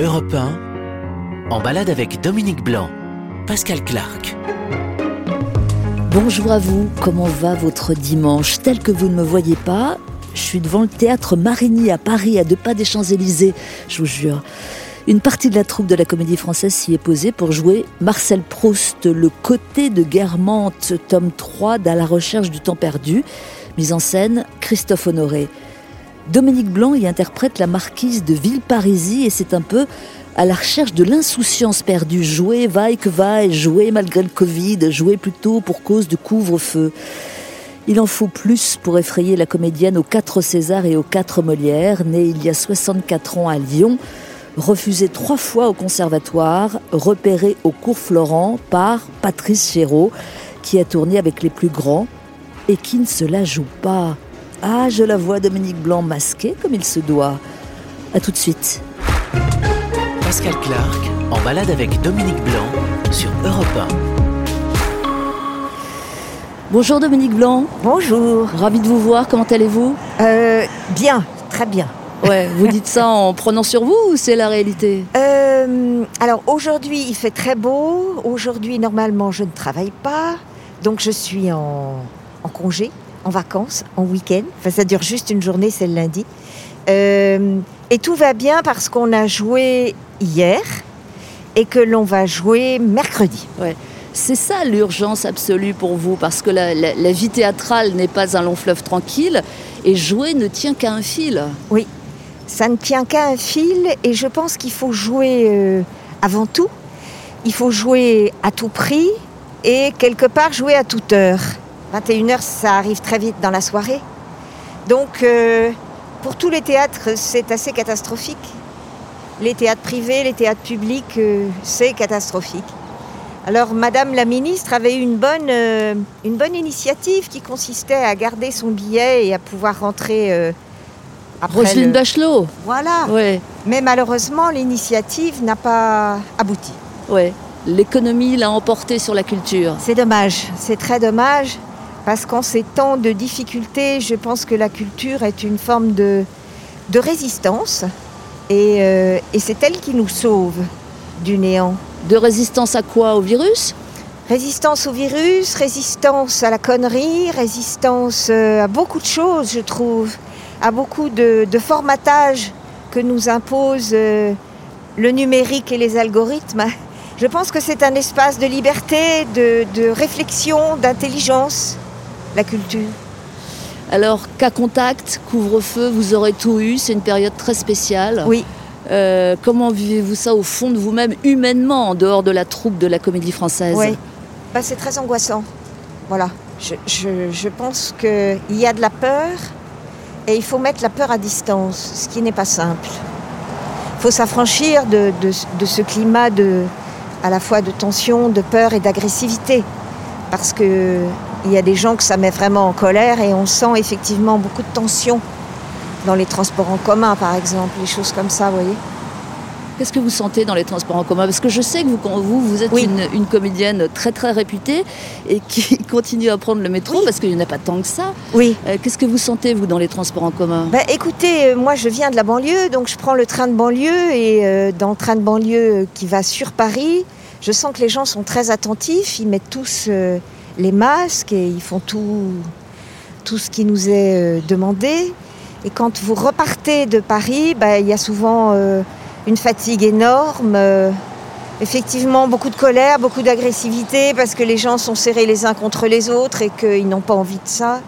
Europe 1, en balade avec Dominique Blanc, Pascal Clark. Bonjour à vous, comment va votre dimanche Tel que vous ne me voyez pas, je suis devant le théâtre Marigny à Paris, à deux pas des Champs-Élysées, je vous jure. Une partie de la troupe de la comédie française s'y est posée pour jouer Marcel Proust, Le côté de Guermantes, tome 3 d'À la recherche du temps perdu, mise en scène Christophe Honoré. Dominique Blanc y interprète la marquise de Villeparisis et c'est un peu à la recherche de l'insouciance perdue, jouer vaille que vaille, jouer malgré le Covid, jouer plutôt pour cause de couvre-feu. Il en faut plus pour effrayer la comédienne aux quatre Césars et aux quatre Molières, née il y a 64 ans à Lyon, refusée trois fois au conservatoire, repérée au cours Florent par Patrice Chéreau, qui a tourné avec les plus grands et qui ne se la joue pas. Ah, je la vois Dominique Blanc masqué comme il se doit. A tout de suite. Pascal Clark, en balade avec Dominique Blanc sur Europe 1. Bonjour Dominique Blanc. Bonjour. Ravi de vous voir. Comment allez-vous? Euh, bien, très bien. Ouais, vous dites ça en prenant sur vous ou c'est la réalité? Euh, alors aujourd'hui, il fait très beau. Aujourd'hui, normalement, je ne travaille pas. Donc je suis en, en congé, en vacances, en week-end. Enfin, ça dure juste une journée, c'est le lundi. Euh, et tout va bien parce qu'on a joué hier et que l'on va jouer mercredi. Ouais. C'est ça l'urgence absolue pour vous, parce que la, la- la vie théâtrale n'est pas un long fleuve tranquille, et jouer ne tient qu'à un fil. Oui, ça ne tient qu'à un fil et je pense qu'il faut jouer euh, avant tout. Il faut jouer à tout prix et quelque part jouer à toute heure. 21h, ça arrive très vite dans la soirée. Donc, euh, pour tous les théâtres, c'est assez catastrophique. Les théâtres privés, les théâtres publics, euh, c'est catastrophique. Alors, Madame la ministre avait eu une bonne, euh, une bonne initiative qui consistait à garder son billet et à pouvoir rentrer après Roselyne le- Bachelot Voilà. Ouais, Mais malheureusement, l'initiative n'a pas abouti. ouais. L'économie l'a emporté sur la culture. C'est dommage, c'est très dommage, parce qu'en ces temps de difficultés, je pense que la culture est une forme de, de résistance, et, euh, et c'est elle qui nous sauve du néant. De résistance à quoi? Au virus? Résistance au virus, résistance à la connerie, résistance euh, à beaucoup de choses, je trouve, à beaucoup de, de formatage que nous impose euh, le numérique et les algorithmes. Je pense que c'est un espace de liberté, de, de réflexion, d'intelligence, la culture? Alors, cas contact, couvre-feu, vous aurez tout eu, c'est une période très spéciale. Oui, Euh, comment vivez-vous ça au fond de vous-même, humainement, en dehors de la troupe de la comédie française? Oui. Bah, c'est très angoissant. Voilà. Je, je- je pense qu'il y a de la peur et il faut mettre la peur à distance, ce qui n'est pas simple. Il faut s'affranchir de, de- de ce climat de, à la fois de tension, de peur et d'agressivité. Parce qu'il y a des gens que ça met vraiment en colère et on sent effectivement beaucoup de tension dans les transports en commun, par exemple, les choses comme ça, vous voyez. Qu'est-ce que vous sentez dans les transports en commun? Parce que je sais que vous, vous, vous êtes Oui. une, une comédienne très très réputée et qui continue à prendre le métro Oui. parce qu'il n'y en a pas tant que ça. Oui. Euh, Qu'est-ce que vous sentez, vous, dans les transports en commun? Ben, écoutez, euh, moi je viens de la banlieue, donc je prends le train de banlieue et euh, dans le train de banlieue qui va sur Paris, je sens que les gens sont très attentifs, ils mettent tous euh, les masques et ils font tout, tout ce qui nous est euh, demandé. Et quand vous repartez de Paris, ben, il y a souvent euh, une fatigue énorme, euh, effectivement beaucoup de colère, beaucoup d'agressivité parce que les gens sont serrés les uns contre les autres et qu'ils n'ont pas envie de ça.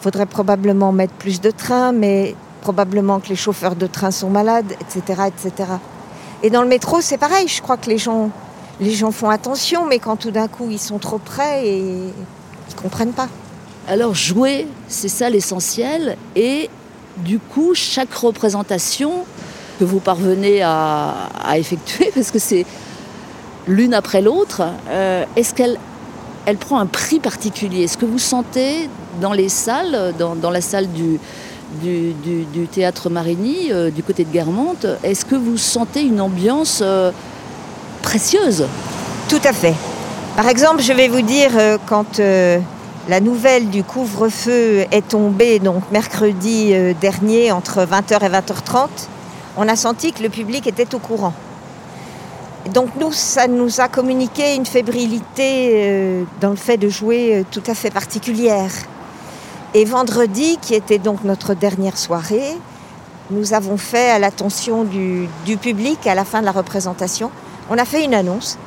Il faudrait probablement mettre plus de trains, mais probablement que les chauffeurs de train sont malades, etc. etc. Et dans le métro, c'est pareil. Je crois que les gens, les gens font attention, mais quand tout d'un coup ils sont trop près et ils comprennent pas. Alors, jouer, c'est ça l'essentiel. Et du coup, chaque représentation que vous parvenez à, effectuer, parce que c'est l'une après l'autre, euh, est-ce qu'elle elle prend un prix particulier? Est-ce que vous sentez dans les salles, dans, la salle du théâtre Marigny, euh, du côté de Guermantes, est-ce que vous sentez une ambiance euh, Tout à fait. Par exemple, je vais vous dire, euh, quand euh, la nouvelle du couvre-feu est tombée, donc mercredi euh, dernier, entre 20h et 20h30, on a senti que le public était au courant. Donc nous, ça nous a communiqué une fébrilité dans le fait de jouer tout à fait particulière. Et vendredi, qui était donc notre dernière soirée, nous avons fait à l'attention du public à la fin de la représentation, on a fait une annonce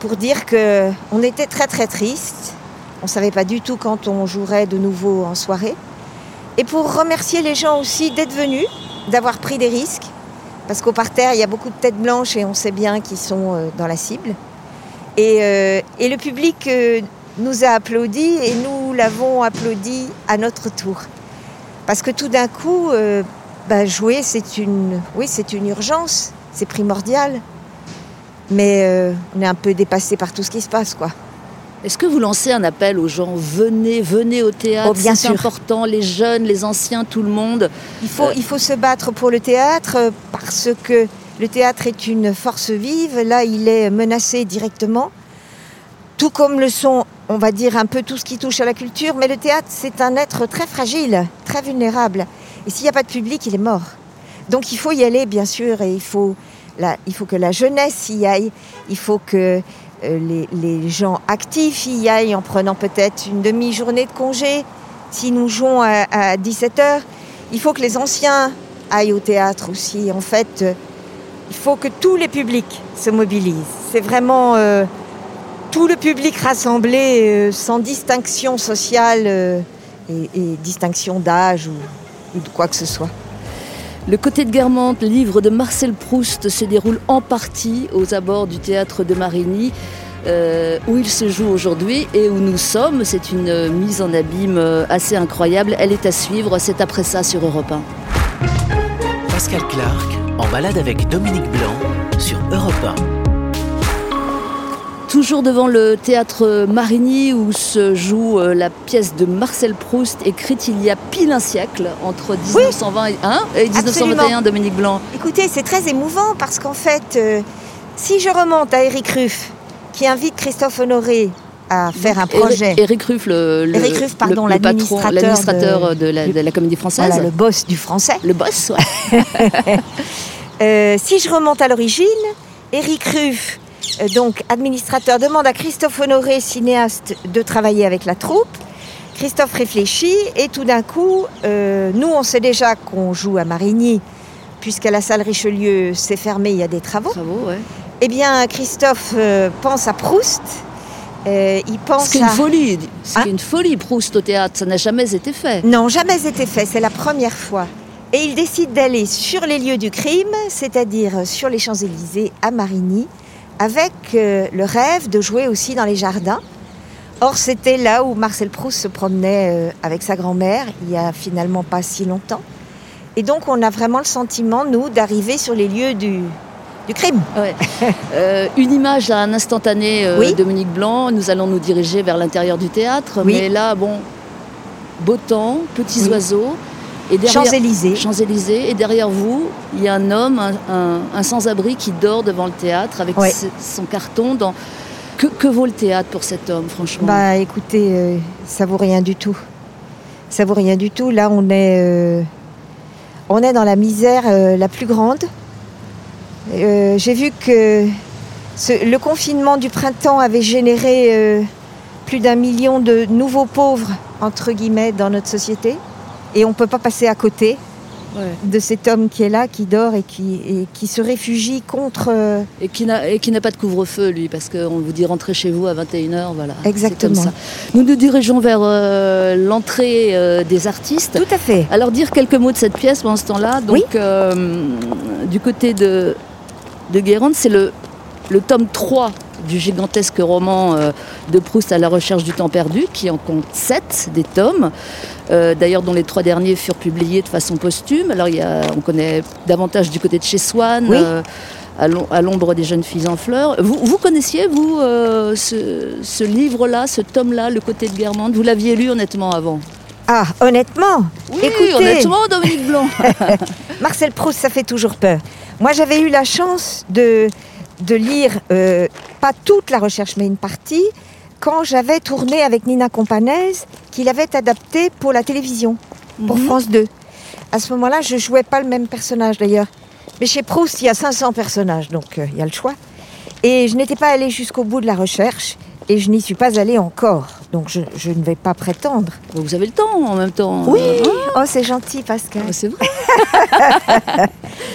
pour dire que on était très très triste. On ne savait pas du tout quand on jouerait de nouveau en soirée. Et pour remercier les gens aussi d'être venus, d'avoir pris des risques, parce qu'au parterre, il y a beaucoup de têtes blanches et on sait bien qu'ils sont euh, dans la cible. Et, euh, le public euh, nous a applaudi et nous l'avons applaudi à notre tour. Parce que tout d'un coup, bah, jouer, c'est une, oui, c'est une urgence, c'est primordial. Mais euh, on est un peu dépassé par tout ce qui se passe, quoi. Est-ce que vous lancez un appel aux gens Venez, venez au théâtre, Oh, c'est important, les jeunes, les anciens, tout le monde. Il faut, il faut se battre pour le théâtre euh, parce que le théâtre est une force vive. Là, il est menacé directement. Tout comme le sont, on va dire, un peu tout ce qui touche à la culture. Mais le théâtre, c'est un être très fragile, très vulnérable. Et s'il n'y a pas de public, il est mort. Donc il faut y aller, bien sûr, et il faut, il faut que la jeunesse y aille. Il faut que euh, les, gens actifs y aillent en prenant peut-être une demi-journée de congé. Si nous jouons à, à 17h, il faut que les anciens aillent au théâtre aussi. En fait, euh, il faut que tous les publics se mobilisent. C'est vraiment euh, tout le public rassemblé sans distinction sociale et, distinction d'âge ou de quoi que ce soit. Le côté de Guermantes, livre de Marcel Proust, se déroule en partie aux abords du théâtre de Marigny, euh, où il se joue aujourd'hui et où nous sommes. C'est une mise en abîme assez incroyable. Elle est à suivre, c'est après ça sur Europe 1. Pascal Clark en balade avec Dominique Blanc sur Europe 1. Toujours devant le théâtre Marigny où se joue euh, la pièce de Marcel Proust écrite il y a pile un siècle, entre 1920 et, hein, et 1921, Absolument. Dominique Blanc. Écoutez, c'est très émouvant parce qu'en fait, euh, si je remonte à Eric Ruff, qui invite Christophe Honoré à faire un projet, Éric- Éric Ruff, le, le- Éric Ruff, pardon, le- le patron, l'administrateur de- de, la, de la comédie française. voilà, le boss du français. Le boss, ouais. Euh, si je remonte à l'origine, Éric Ruff, donc administrateur, demande à Christophe Honoré, cinéaste, de travailler avec la troupe. Christophe réfléchit et tout d'un coup, euh, nous on sait déjà qu'on joue à Marigny, puisqu'à la salle Richelieu c'est fermé, il y a des travaux. Bravo, ouais. Eh bien, Christophe euh, pense à Proust. euh, il pense Ce qui est une à... folie, ce qui Hein une folie, Proust au théâtre, ça n'a jamais été fait. Non, jamais été fait, c'est la première fois. Et il décide d'aller sur les lieux du crime, c'est-à-dire sur les Champs-Élysées à Marigny, avec euh, le rêve de jouer aussi dans les jardins. Or, c'était là où Marcel Proust se promenait euh, avec sa grand-mère, il y a finalement pas si longtemps. Et donc, on a vraiment le sentiment, nous, d'arriver sur les lieux du, du crime. Ouais. Euh, une image à un instantané, euh, Oui. Dominique Blanc. Nous allons nous diriger vers l'intérieur du théâtre. Oui. Mais là, bon, beau temps, petits Oui. oiseaux. Champs-Élysées. Champs-Élysées. Et derrière vous, il y a un homme, un, un- un sans-abri qui dort devant le théâtre avec Ouais. son carton. Dans... Que, que vaut le théâtre pour cet homme, franchement? Bah écoutez, euh, ça vaut rien du tout. Ça vaut rien du tout. Là, on est, euh, on est dans la misère euh, la plus grande. J'ai vu que ce- le confinement du printemps avait généré plus d'un million de nouveaux pauvres, entre guillemets, dans notre société. Et on ne peut pas passer à côté Ouais. de cet homme qui est là, qui dort et qui, et qui se réfugie contre... euh, Et qui n'a pas de couvre-feu, lui, parce qu'on vous dit rentrez chez vous à 21h, voilà. Exactement. comme ça. Nous nous dirigeons vers euh, l'entrée euh, des artistes. Tout à fait. Alors dire quelques mots de cette pièce pendant ce temps-là. Donc Oui. euh, du côté de, de Guérande, c'est le, le tome 3 du gigantesque roman euh, de Proust à la recherche du temps perdu, qui en compte 7 des tomes, euh, d'ailleurs dont les trois derniers furent publiés de façon posthume. Alors il y a, on connaît davantage du côté de chez Swann. Oui. euh, à l'om- à l'ombre des jeunes filles en fleurs. Vous, vous connaissiez, vous, ce, ce livre-là, ce tome-là, Le côté de Guermantes Vous l'aviez lu honnêtement avant? Ah, honnêtement, Oui, Écoutez. honnêtement, Dominique Blanc. Marcel Proust, ça fait toujours peur. Moi, j'avais eu la chance de, de lire, euh, pas toute la recherche, mais une partie, quand j'avais tourné avec Nina Companès, qu'il avait adapté pour la télévision, pour Mhm. France 2. À ce moment-là, je jouais pas le même personnage d'ailleurs. Mais chez Proust, il y a 500 personnages, donc euh, il y a le choix. Et je n'étais pas allée jusqu'au bout de la recherche et je n'y suis pas allée encore. Donc je, je ne vais pas prétendre. Vous avez le temps en même temps. Oui, Ah, oh c'est gentil Pascal. c'est vrai.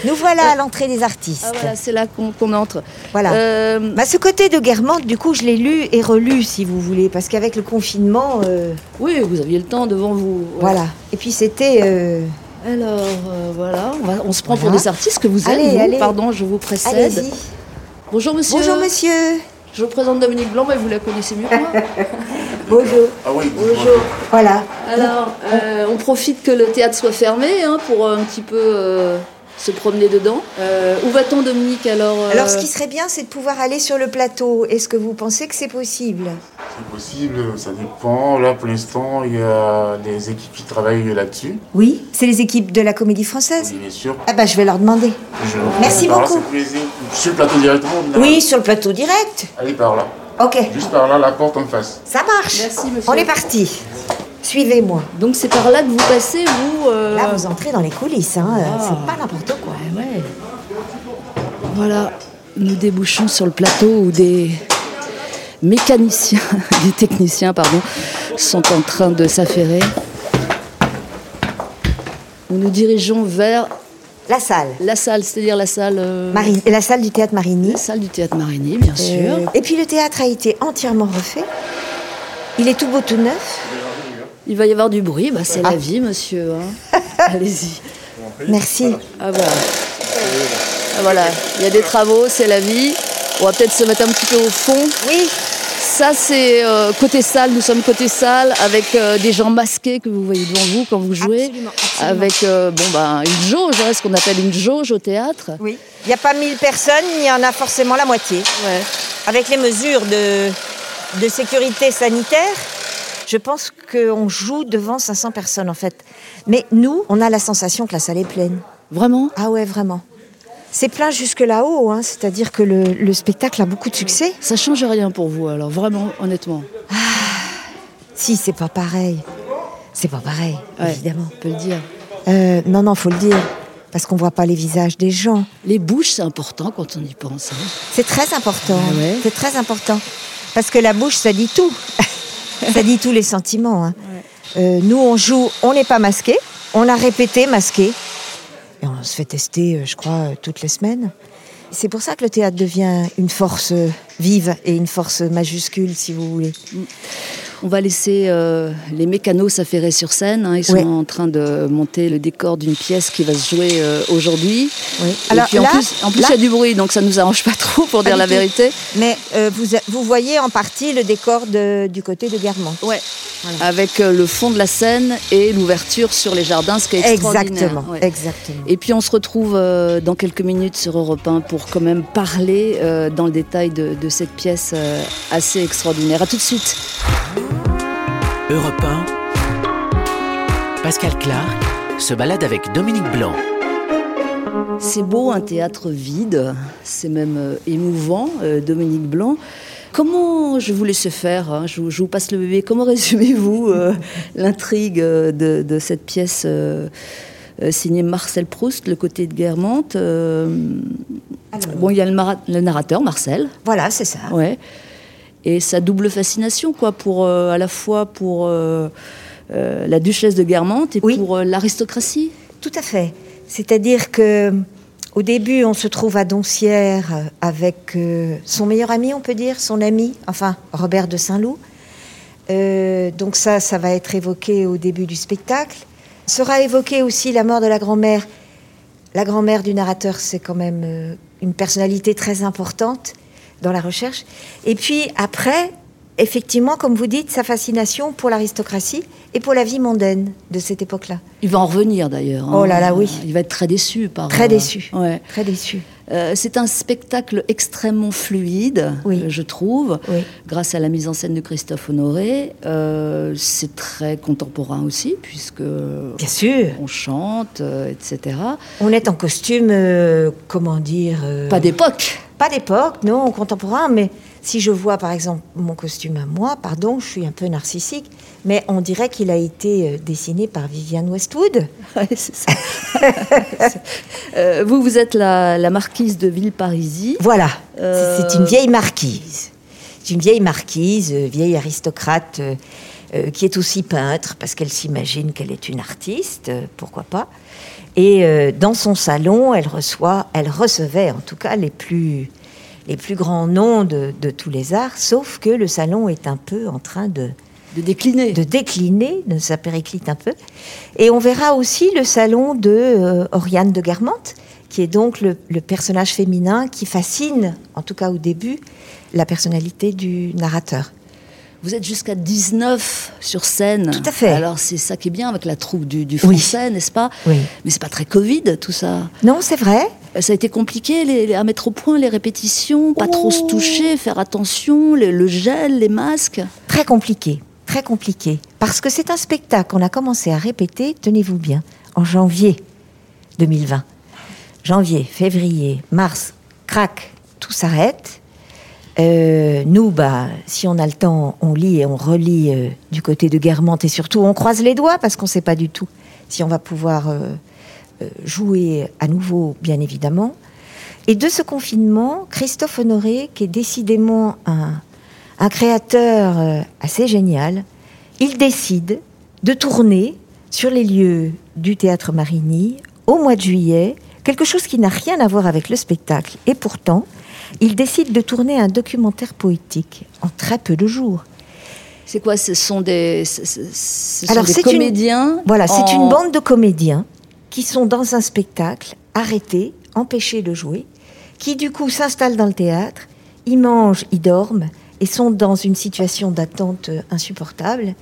Nous voilà à l'entrée des artistes. Ah, voilà, c'est là qu'on entre. Voilà. Euh, Bah, ce côté de Guermantes, du coup, je l'ai lu et relu, si vous voulez, parce qu'avec le confinement, euh, oui, vous aviez le temps devant vous. Voilà. Et puis c'était, euh, Alors, voilà, on, va- on se prend Voilà. pour des artistes que vous êtes. Allez, vous. allez. Pardon, je vous précède. allez-y. Bonjour monsieur. Bonjour monsieur. Je vous présente Dominique Blanc, mais vous la connaissez mieux que moi. Bonjour. Ah oui, Bonjour. Voilà. Alors, euh, on profite que le théâtre soit fermé hein, pour un petit peu euh, se promener dedans. Euh, où va-t-on, Dominique Alors, euh, Alors, ce qui serait bien, c'est de pouvoir aller sur le plateau. Est-ce que vous pensez que c'est possible? C'est possible, ça dépend. Là, pour l'instant, il y a des équipes qui travaillent là-dessus. Oui. C'est les équipes de la Comédie Française. Oui, bien sûr. Ah bah, je vais leur demander. Je- Merci par là, beaucoup. plaisir. Sur le plateau directement là. Oui, sur le plateau direct. Allez par là. Ok. Juste par là, la porte en face. Ça marche. Merci, monsieur. On est parti. Suivez-moi. Donc c'est par là que vous passez, vous euh, Là, vous entrez dans les coulisses. Hein. Ah. C'est pas n'importe quoi. Ouais, ouais. Voilà, nous débouchons sur le plateau où des mécaniciens, des techniciens, pardon, sont en train de s'affairer. Nous nous dirigeons vers La salle. la salle, c'est-à-dire la salle, euh, la salle du théâtre Marigny. la salle du théâtre Marigny, bien sûr. Euh, et puis le théâtre a été entièrement refait. Il est tout beau, tout neuf. Il va y avoir du bruit, bah, c'est Ah. la vie, monsieur. hein. Allez-y. Merci. Ah voilà. Ah, voilà, il y a des travaux, c'est la vie. On va peut-être se mettre un petit peu au fond. Oui, Ça, c'est euh, côté salle. Nous sommes côté salle avec euh, des gens masqués que vous voyez devant vous quand vous jouez. Absolument, absolument. Avec euh, bon, ben, une jauge, hein, ce qu'on appelle une jauge au théâtre. oui. Il n'y a pas 1000 personnes, il y en a forcément la moitié. Ouais. Avec les mesures de, de sécurité sanitaire, je pense qu'on joue devant 500 personnes en fait. Mais nous, on a la sensation que la salle est pleine. Vraiment? Ah ouais, vraiment. C'est plein jusque là-haut, hein, c'est-à-dire que le, le spectacle a beaucoup de succès. Ça change rien pour vous, alors vraiment, honnêtement. Si, c'est pas pareil. C'est pas pareil, Ouais, évidemment. On peut le dire. Euh, non, non, faut le dire. Parce qu'on voit pas les visages des gens. Les bouches, c'est important quand on y pense. hein. C'est très important. Ah ouais C'est très important. Parce que la bouche, ça dit tout. ça dit tous les sentiments. hein. Euh, nous, on joue, on n'est pas masqué. On a répété masqué. Et on se fait tester, euh, je crois, euh, toutes les semaines. C'est pour ça que le théâtre devient une force vive et une force majuscule, si vous voulez. On va laisser euh, les mécanos s'affairer sur scène. hein. Ils sont Ouais. en train de monter le décor d'une pièce qui va se jouer euh, aujourd'hui. Oui. Et Alors puis en là, plus, en plus, il y a du bruit, donc ça nous arrange pas trop pour Pas dire la tout. vérité. Mais euh, vous, voyez en partie le décor de- du côté de Guermantes. Ouais. Avec euh, le fond de la scène et l'ouverture sur les jardins, ce qui est extraordinaire. Exactement, Ouais. exactement. Et puis on se retrouve dans quelques minutes sur Europe 1 pour quand même parler dans le détail de, de cette pièce euh, assez extraordinaire. À tout de suite. Europe 1, Pascal Clark se balade avec Dominique Blanc. C'est beau un théâtre vide, c'est même euh, émouvant, euh, Dominique Blanc. Comment je vous laisse faire hein, je, vous- je vous passe le bébé. Comment résumez-vous euh, l'intrigue de, de cette pièce signée Marcel Proust, Le côté de Guermantes Alors. Bon, il y a le, narrateur, Marcel. Voilà, c'est ça. Ouais. Et sa double fascination, quoi, pour euh, à la fois pour euh, euh, la duchesse de Guermantes et Oui. pour l'aristocratie. Tout à fait. C'est-à-dire que au début, on se trouve à Doncières avec son meilleur ami, on peut dire, son ami, enfin Robert de Saint-Loup. Donc ça, ça va être évoqué au début du spectacle. Sera évoqué aussi la mort de la grand-mère. La grand-mère du narrateur, c'est quand même une personnalité très importante dans la recherche. Et puis après, effectivement, comme vous dites, sa fascination pour l'aristocratie et pour la vie mondaine de cette époque-là. Il va en revenir d'ailleurs. hein. Oh là là, oui. Il va être très déçu par. Très euh, déçu. Ouais. Très déçu. Euh, c'est un spectacle extrêmement fluide, Oui. euh, je trouve, Oui. grâce à la mise en scène de Christophe Honoré. Euh, c'est très contemporain aussi, puisque Bien sûr. on chante, euh, etc. On est en costume, comment dire Pas d'époque. Pas d'époque, non, contemporain, mais si je vois par exemple mon costume à moi, pardon, je suis un peu narcissique, mais on dirait qu'il a été euh, dessiné par Vivienne Westwood. Ouais, ça. Euh, vous, vous êtes la, la marquise de Villeparisis. Voilà, Euh, c'est une vieille marquise. C'est une vieille marquise, vieille aristocrate euh, qui est aussi peintre parce qu'elle s'imagine qu'elle est une artiste, pourquoi pas. Et dans son salon, elle reçoit, elle recevait en tout cas les plus les plus grands noms de, de tous les arts, sauf que le salon est un peu en train de, De décliner. de décliner, de ça périclite un peu. Et on verra aussi le salon de euh, Oriane de Guermantes, qui est donc le, le personnage féminin qui fascine, en tout cas au début, la personnalité du narrateur. Vous êtes jusqu'à 19 sur scène. Tout à fait. Alors c'est ça qui est bien avec la troupe du, du Oui. français, n'est-ce pas? Oui. Mais c'est pas très Covid tout ça. Non, c'est vrai. Ça a été compliqué les- les- à mettre au point les répétitions, pas trop se Oh. toucher, faire attention, le, le gel, les masques. Très compliqué, très compliqué. Parce que c'est un spectacle qu'on a commencé à répéter, tenez-vous bien, en janvier 2020. Janvier, février, mars, crac, tout s'arrête. Euh, nous, bah, si on a le temps, on lit et on relit euh, du côté de Guermantes et surtout on croise les doigts parce qu'on ne sait pas du tout si on va pouvoir euh, jouer à nouveau, bien évidemment. Et de ce confinement, Christophe Honoré, qui est décidément un, un créateur euh, assez génial, il décide de tourner sur les lieux du théâtre Marigny au mois de juillet, quelque chose qui n'a rien à voir avec le spectacle. Et pourtant, il décide de tourner un documentaire poétique en très peu de jours. C'est quoi Ce sont des, ce- ce- ce sont Alors, des c'est une- comédiens. Voilà, c'est une bande de comédiens qui sont dans un spectacle, arrêtés, empêchés de jouer, qui du coup s'installent dans le théâtre, ils mangent, ils dorment et sont dans une situation d'attente euh, insupportable.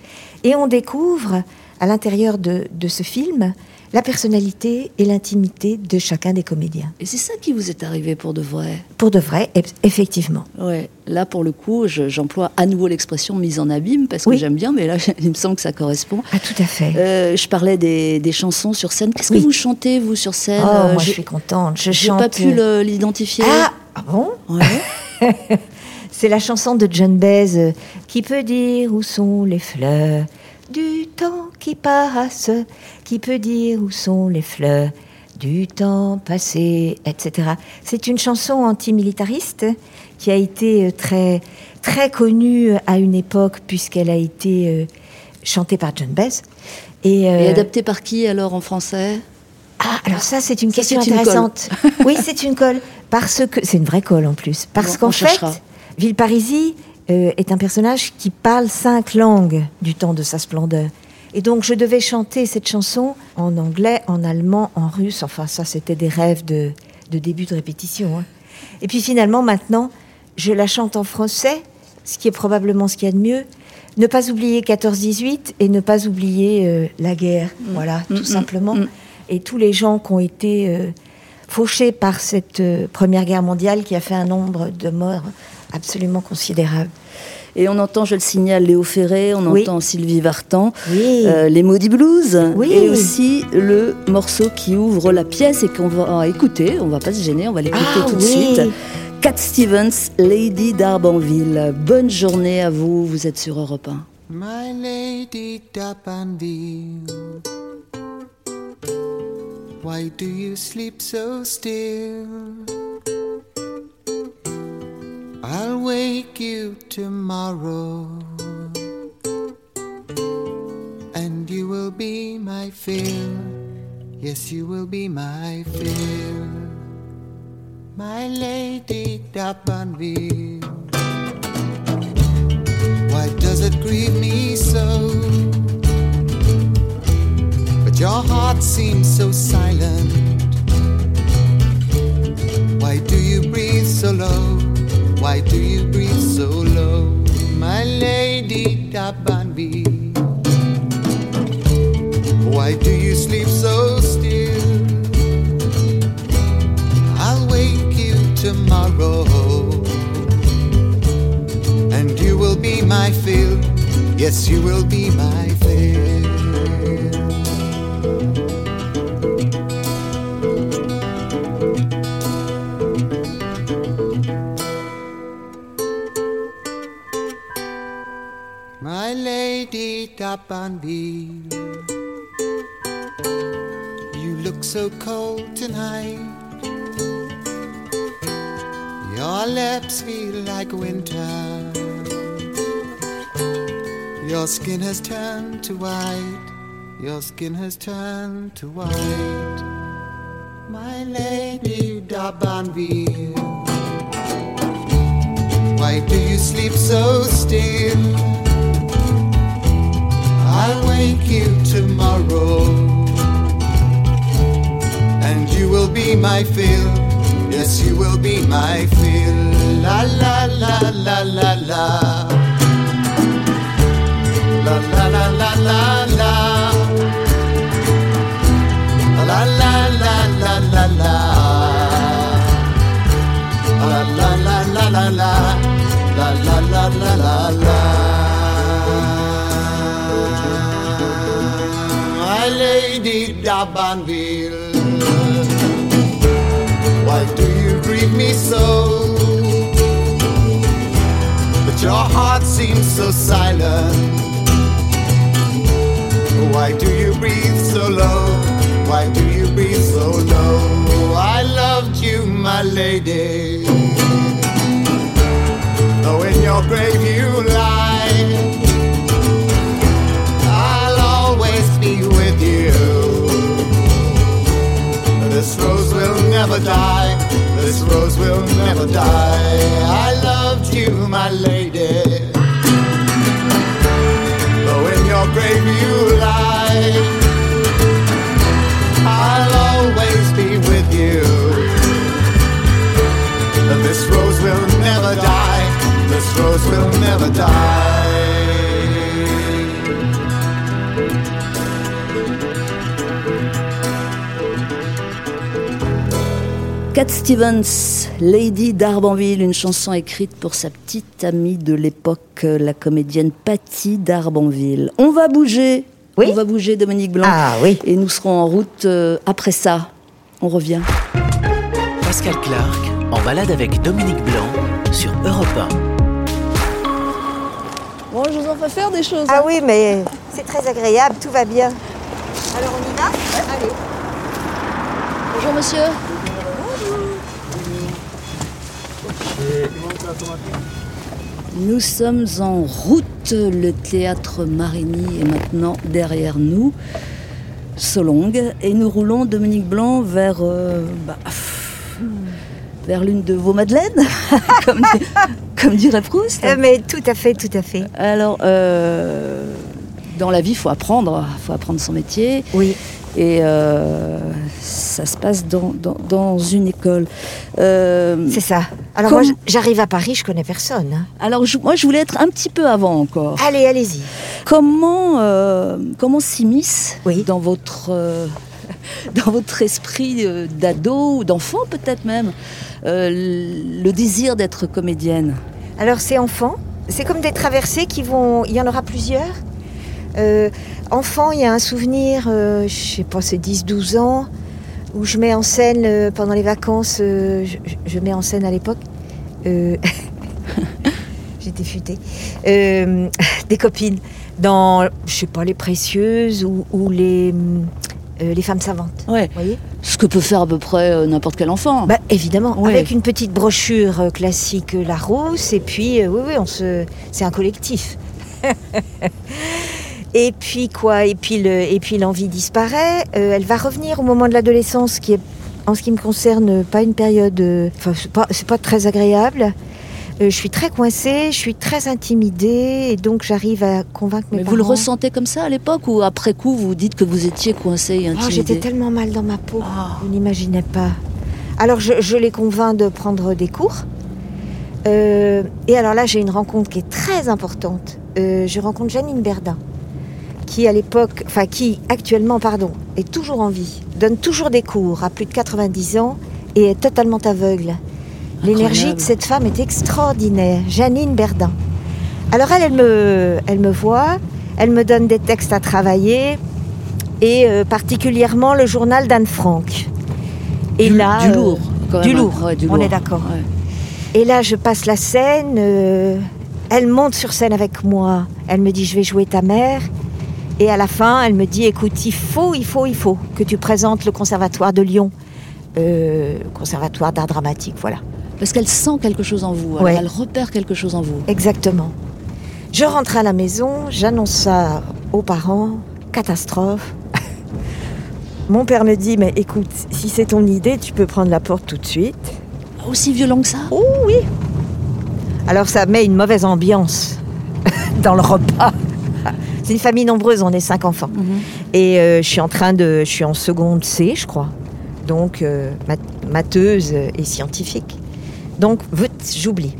Et on découvre à l'intérieur de ce film la personnalité et l'intimité de chacun des comédiens. Et c'est ça qui vous est arrivé pour de vrai? Pour de vrai, effectivement. Ouais. Là, pour le coup, je- j'emploie à nouveau l'expression mise en abîme parce que Oui. j'aime bien, mais là, il me semble que ça correspond. Ah, tout à fait. Euh, je parlais des, des chansons sur scène. Qu'est-ce Oui. que vous chantez, vous, sur scène? Oh, Euh, moi, je j'ai- suis contente. Je chante. pas pu le- l'identifier. Ah, ah bon? Ouais. C'est la chanson de John Baez euh, qui peut dire où sont les fleurs? Du temps qui passe, qui peut dire où sont les fleurs du temps passé, etc. C'est une chanson antimilitariste qui a été euh, très très connue à une époque puisqu'elle a été euh, chantée par John Baez. Et, euh, Et adapté par qui alors en français? Ah, alors ça, c'est une Ça, question une intéressante. oui, c'est une colle. Parce que c'est une vraie colle en plus. Parce Bon, qu'en fait. Villeparisis euh, est un personnage qui parle cinq langues du temps de sa splendeur. Et donc, je devais chanter cette chanson en anglais, en allemand, en russe. Enfin, ça, c'était des rêves de, de début de répétition. hein. Et puis finalement, maintenant, je la chante en français, ce qui est probablement ce qu'il y a de mieux. Ne pas oublier 14-18 et ne pas oublier euh, la guerre. Voilà, Mm, tout mm, simplement. mm. Et tous les gens qui ont été euh, fauchés par cette euh, Première Guerre mondiale qui a fait un nombre de morts absolument considérable. Et on entend, je le signale, Léo Ferré, on Oui. entend Sylvie Vartan, Oui. euh, les Maudits Blues, Oui. et aussi le morceau qui ouvre la pièce et qu'on va écouter. On va pas se gêner, on va l'écouter Ah tout de suite. Cat Stevens, Lady d'Arbanville. Bonne journée à vous, vous êtes sur Europe 1. My lady Dapanville, why do you sleep so still? I'll wake you tomorrow, and you will be my fill. Yes, you will be my fill. My lady Dapanville. Why does it grieve me so? But your heart seems so silent. Why do you breathe so low? Why do you breathe so low? My lady Dabanbi. Why do you sleep so still? I'll wake you tomorrow and you will be my fill. Yes, you will be my fill. Da Banville. You look so cold tonight. Your lips feel like winter. Your skin has turned to white. Your skin has turned to white. My lady d'Abanville. Why do you sleep so still? I'll wake you tomorrow. And you will be my fill. Yes, you will be my fill. La la la la la la. La la la la la la. La la la la la la. La la la la la la. La la la la la la. Lady d'Abanville. Why do you grieve me so? But your heart seems so silent. Why do you breathe so low? Why do you breathe so low? I loved you, my lady. Though in your grave you lie, This rose will never die. This rose will never die. I loved you, my lady. Though in your grave you lie, I'll always be with you. This rose will never die. This rose will never die. Cat Stevens, Lady d'Arbanville, une chanson écrite pour sa petite amie de l'époque, la comédienne Patty d'Arbanville. On va bouger. Oui. On va bouger, Dominique Blanc. Ah oui. Et nous serons en route euh, après ça. On revient. Pascal Clark en balade avec Dominique Blanc sur Europe Bon, je vous en fais faire des choses. Ah oui, mais c'est très agréable, tout va bien. Alors on y va? Allez. Bonjour monsieur. Nous sommes en route. Le théâtre Marigny est maintenant derrière nous. Solongue. Et nous roulons, Dominique Blanc, vers, euh, bah, vers l'une de vos madeleines, comme dirait Proust. Euh, mais tout à fait, tout à fait. Alors, euh, dans la vie, il faut apprendre. Il faut apprendre son métier. Oui. Et euh, ça se passe dans, dans, dans une école. Euh, C'est ça. Alors Comme- moi, j'arrive à Paris, je connais personne. hein. alors, je- moi, je voulais être un petit peu avant encore. Allez, allez-y. Comment, euh, comment s'immisce Oui. dans votre, dans votre esprit d'ado ou d'enfant peut-être même le désir d'être comédienne? Alors c'est enfant, c'est comme des traversées qui vont, il y en aura plusieurs. Euh, enfant, il y a un souvenir, euh, je sais pas, c'est 10-12 ans, où je mets en scène euh, pendant les vacances, euh, je, je mets en scène à l'époque, j'étais futée, des copines dans, je sais pas, les précieuses ou, ou les, les femmes savantes. Ouais. Vous voyez? Ce que peut faire à peu près n'importe quel enfant. Bah, évidemment, Ouais. avec une petite brochure classique Larousse, et puis, oui, oui, on se... c'est un collectif. et puis quoi? Et puis, le... et puis l'envie disparaît. Euh, elle va revenir au moment de l'adolescence, qui est, en ce qui me concerne, pas une période... euh, Enfin, c'est pas, très agréable. Euh, je suis très coincée, je suis très intimidée, et donc j'arrive à convaincre mes Mais parents. vous le ressentez comme ça à l'époque ou après coup vous dites que vous étiez coincé et Oh, intimidé j'étais tellement mal dans ma peau, Ah. vous n'imaginez pas. Alors je, je les convainc de prendre des cours. Et alors là, j'ai une rencontre qui est très importante. Je rencontre Janine Berdin, qui à l'époque, enfin qui actuellement, pardon, est toujours en vie, donne toujours des cours à plus de 90 ans et est totalement aveugle. L'énergie de cette femme est extraordinaire, Janine Berdin. Alors elle, elle me, elle me voit, elle me donne des textes à travailler, et euh, particulièrement le journal d'Anne Frank. Et du, là, du euh, lourd. quand du même, hein. lourd, Ouais, du on lourd. est d'accord. Ouais. Et là, je passe la scène. euh, elle monte sur scène avec moi. Elle me dit Je vais jouer ta mère. Et à la fin, elle me dit, écoute, il faut, il faut, il faut que tu présentes le conservatoire de Lyon, euh, conservatoire d'art dramatique, voilà. Parce qu'elle sent quelque chose en vous, Ouais. elle repère quelque chose en vous. Exactement. Je rentre à la maison, j'annonce ça aux parents, catastrophe. Mon père me dit, mais écoute, si c'est ton idée, tu peux prendre la porte tout de suite. Aussi violent que ça? Oh oui Alors ça met une mauvaise ambiance dans le repas. C'est une famille nombreuse, on est cinq enfants. Mhm. Et euh, je suis en train de... Je suis en seconde C, je crois. Donc, euh, mat- matheuse et scientifique. Donc, j'oublie.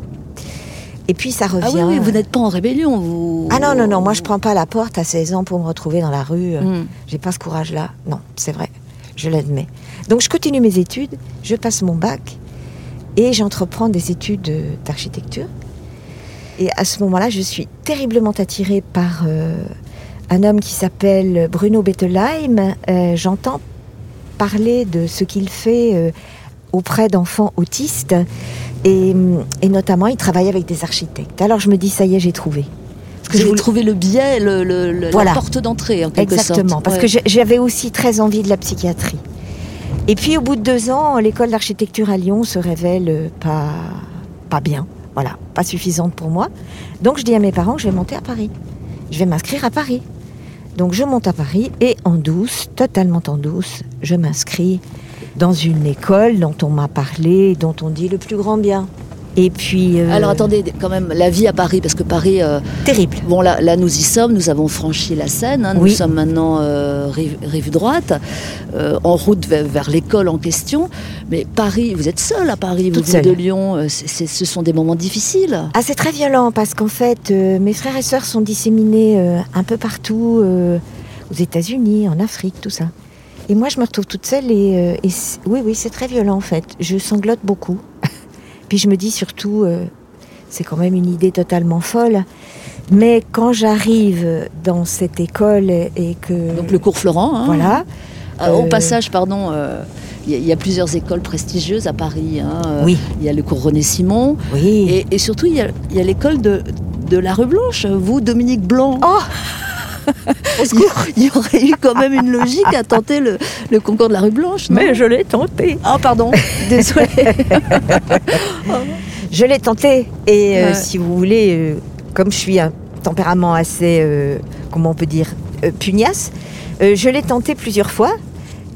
Et puis ça revient... Ah oui, oui, vous n'êtes pas en rébellion, vous. Ah non, non, non, moi je prends pas la porte à 16 ans pour me retrouver dans la rue. Mhm. J'ai pas ce courage-là. Non, c'est vrai, je l'admets. Donc je continue mes études, je passe mon bac et j'entreprends des études d'architecture. Et à ce moment-là, je suis terriblement attirée par euh, un homme qui s'appelle Bruno Bettelheim. Euh, J'entends parler de ce qu'il fait euh, auprès d'enfants autistes et, et notamment il travaille avec des architectes. Alors je me dis, ça y est, j'ai trouvé. Parce que voulais- trouvé le biais, le, le- le- Voilà. la porte d'entrée, en quelque sorte. Exactement, parce Ouais. que j'ai- j'avais aussi très envie de la psychiatrie. Et puis au bout de deux ans, l'école d'architecture à Lyon se révèle pas, pas bien, voilà, pas suffisante pour moi. Donc je dis à mes parents que je vais monter à Paris. Je vais m'inscrire à Paris. Donc je monte à Paris et en douce, totalement en douce, je m'inscris dans une école dont on m'a parlé, dont on dit le plus grand bien. Et puis... euh, Alors attendez, quand même, la vie à Paris, parce que Paris, euh, Terrible. bon là, là nous y sommes, nous avons franchi la Seine, hein, nous Oui. sommes maintenant euh, rive, rive droite, euh, en route vers, vers l'école en question. Mais Paris, vous êtes seul à Paris, vous venez de. Lyon, c'est- c'est- ce sont des moments difficiles. Ah, c'est très violent parce qu'en fait, euh, mes frères et sœurs sont disséminés euh, un peu partout, euh, aux États-Unis, en Afrique, tout ça. Et moi, je me retrouve toute seule et, euh, oui, oui, c'est très violent en fait. Je sanglote beaucoup. Puis je me dis surtout, euh, c'est quand même une idée totalement folle. Mais quand j'arrive dans cette école et que Donc le cours Florent, hein. voilà, Euh, Au Euh, passage, pardon, euh, il y, a- il y a plusieurs écoles prestigieuses à Paris. hein. Oui, Il y a le cours René Simon. oui. Et, et surtout, il y a, il y a l'école de, de la rue Blanche. Vous, Dominique Blanc. Oh il, y aurait eu quand même une logique à tenter le, le concours de la rue Blanche, non? Mais je l'ai tenté. Ah, pardon, désolé. Je l'ai tenté et euh, Ouais. si vous voulez, euh, comme je suis un tempérament assez, euh, comment on peut dire, euh, pugnace, euh, je l'ai tenté plusieurs fois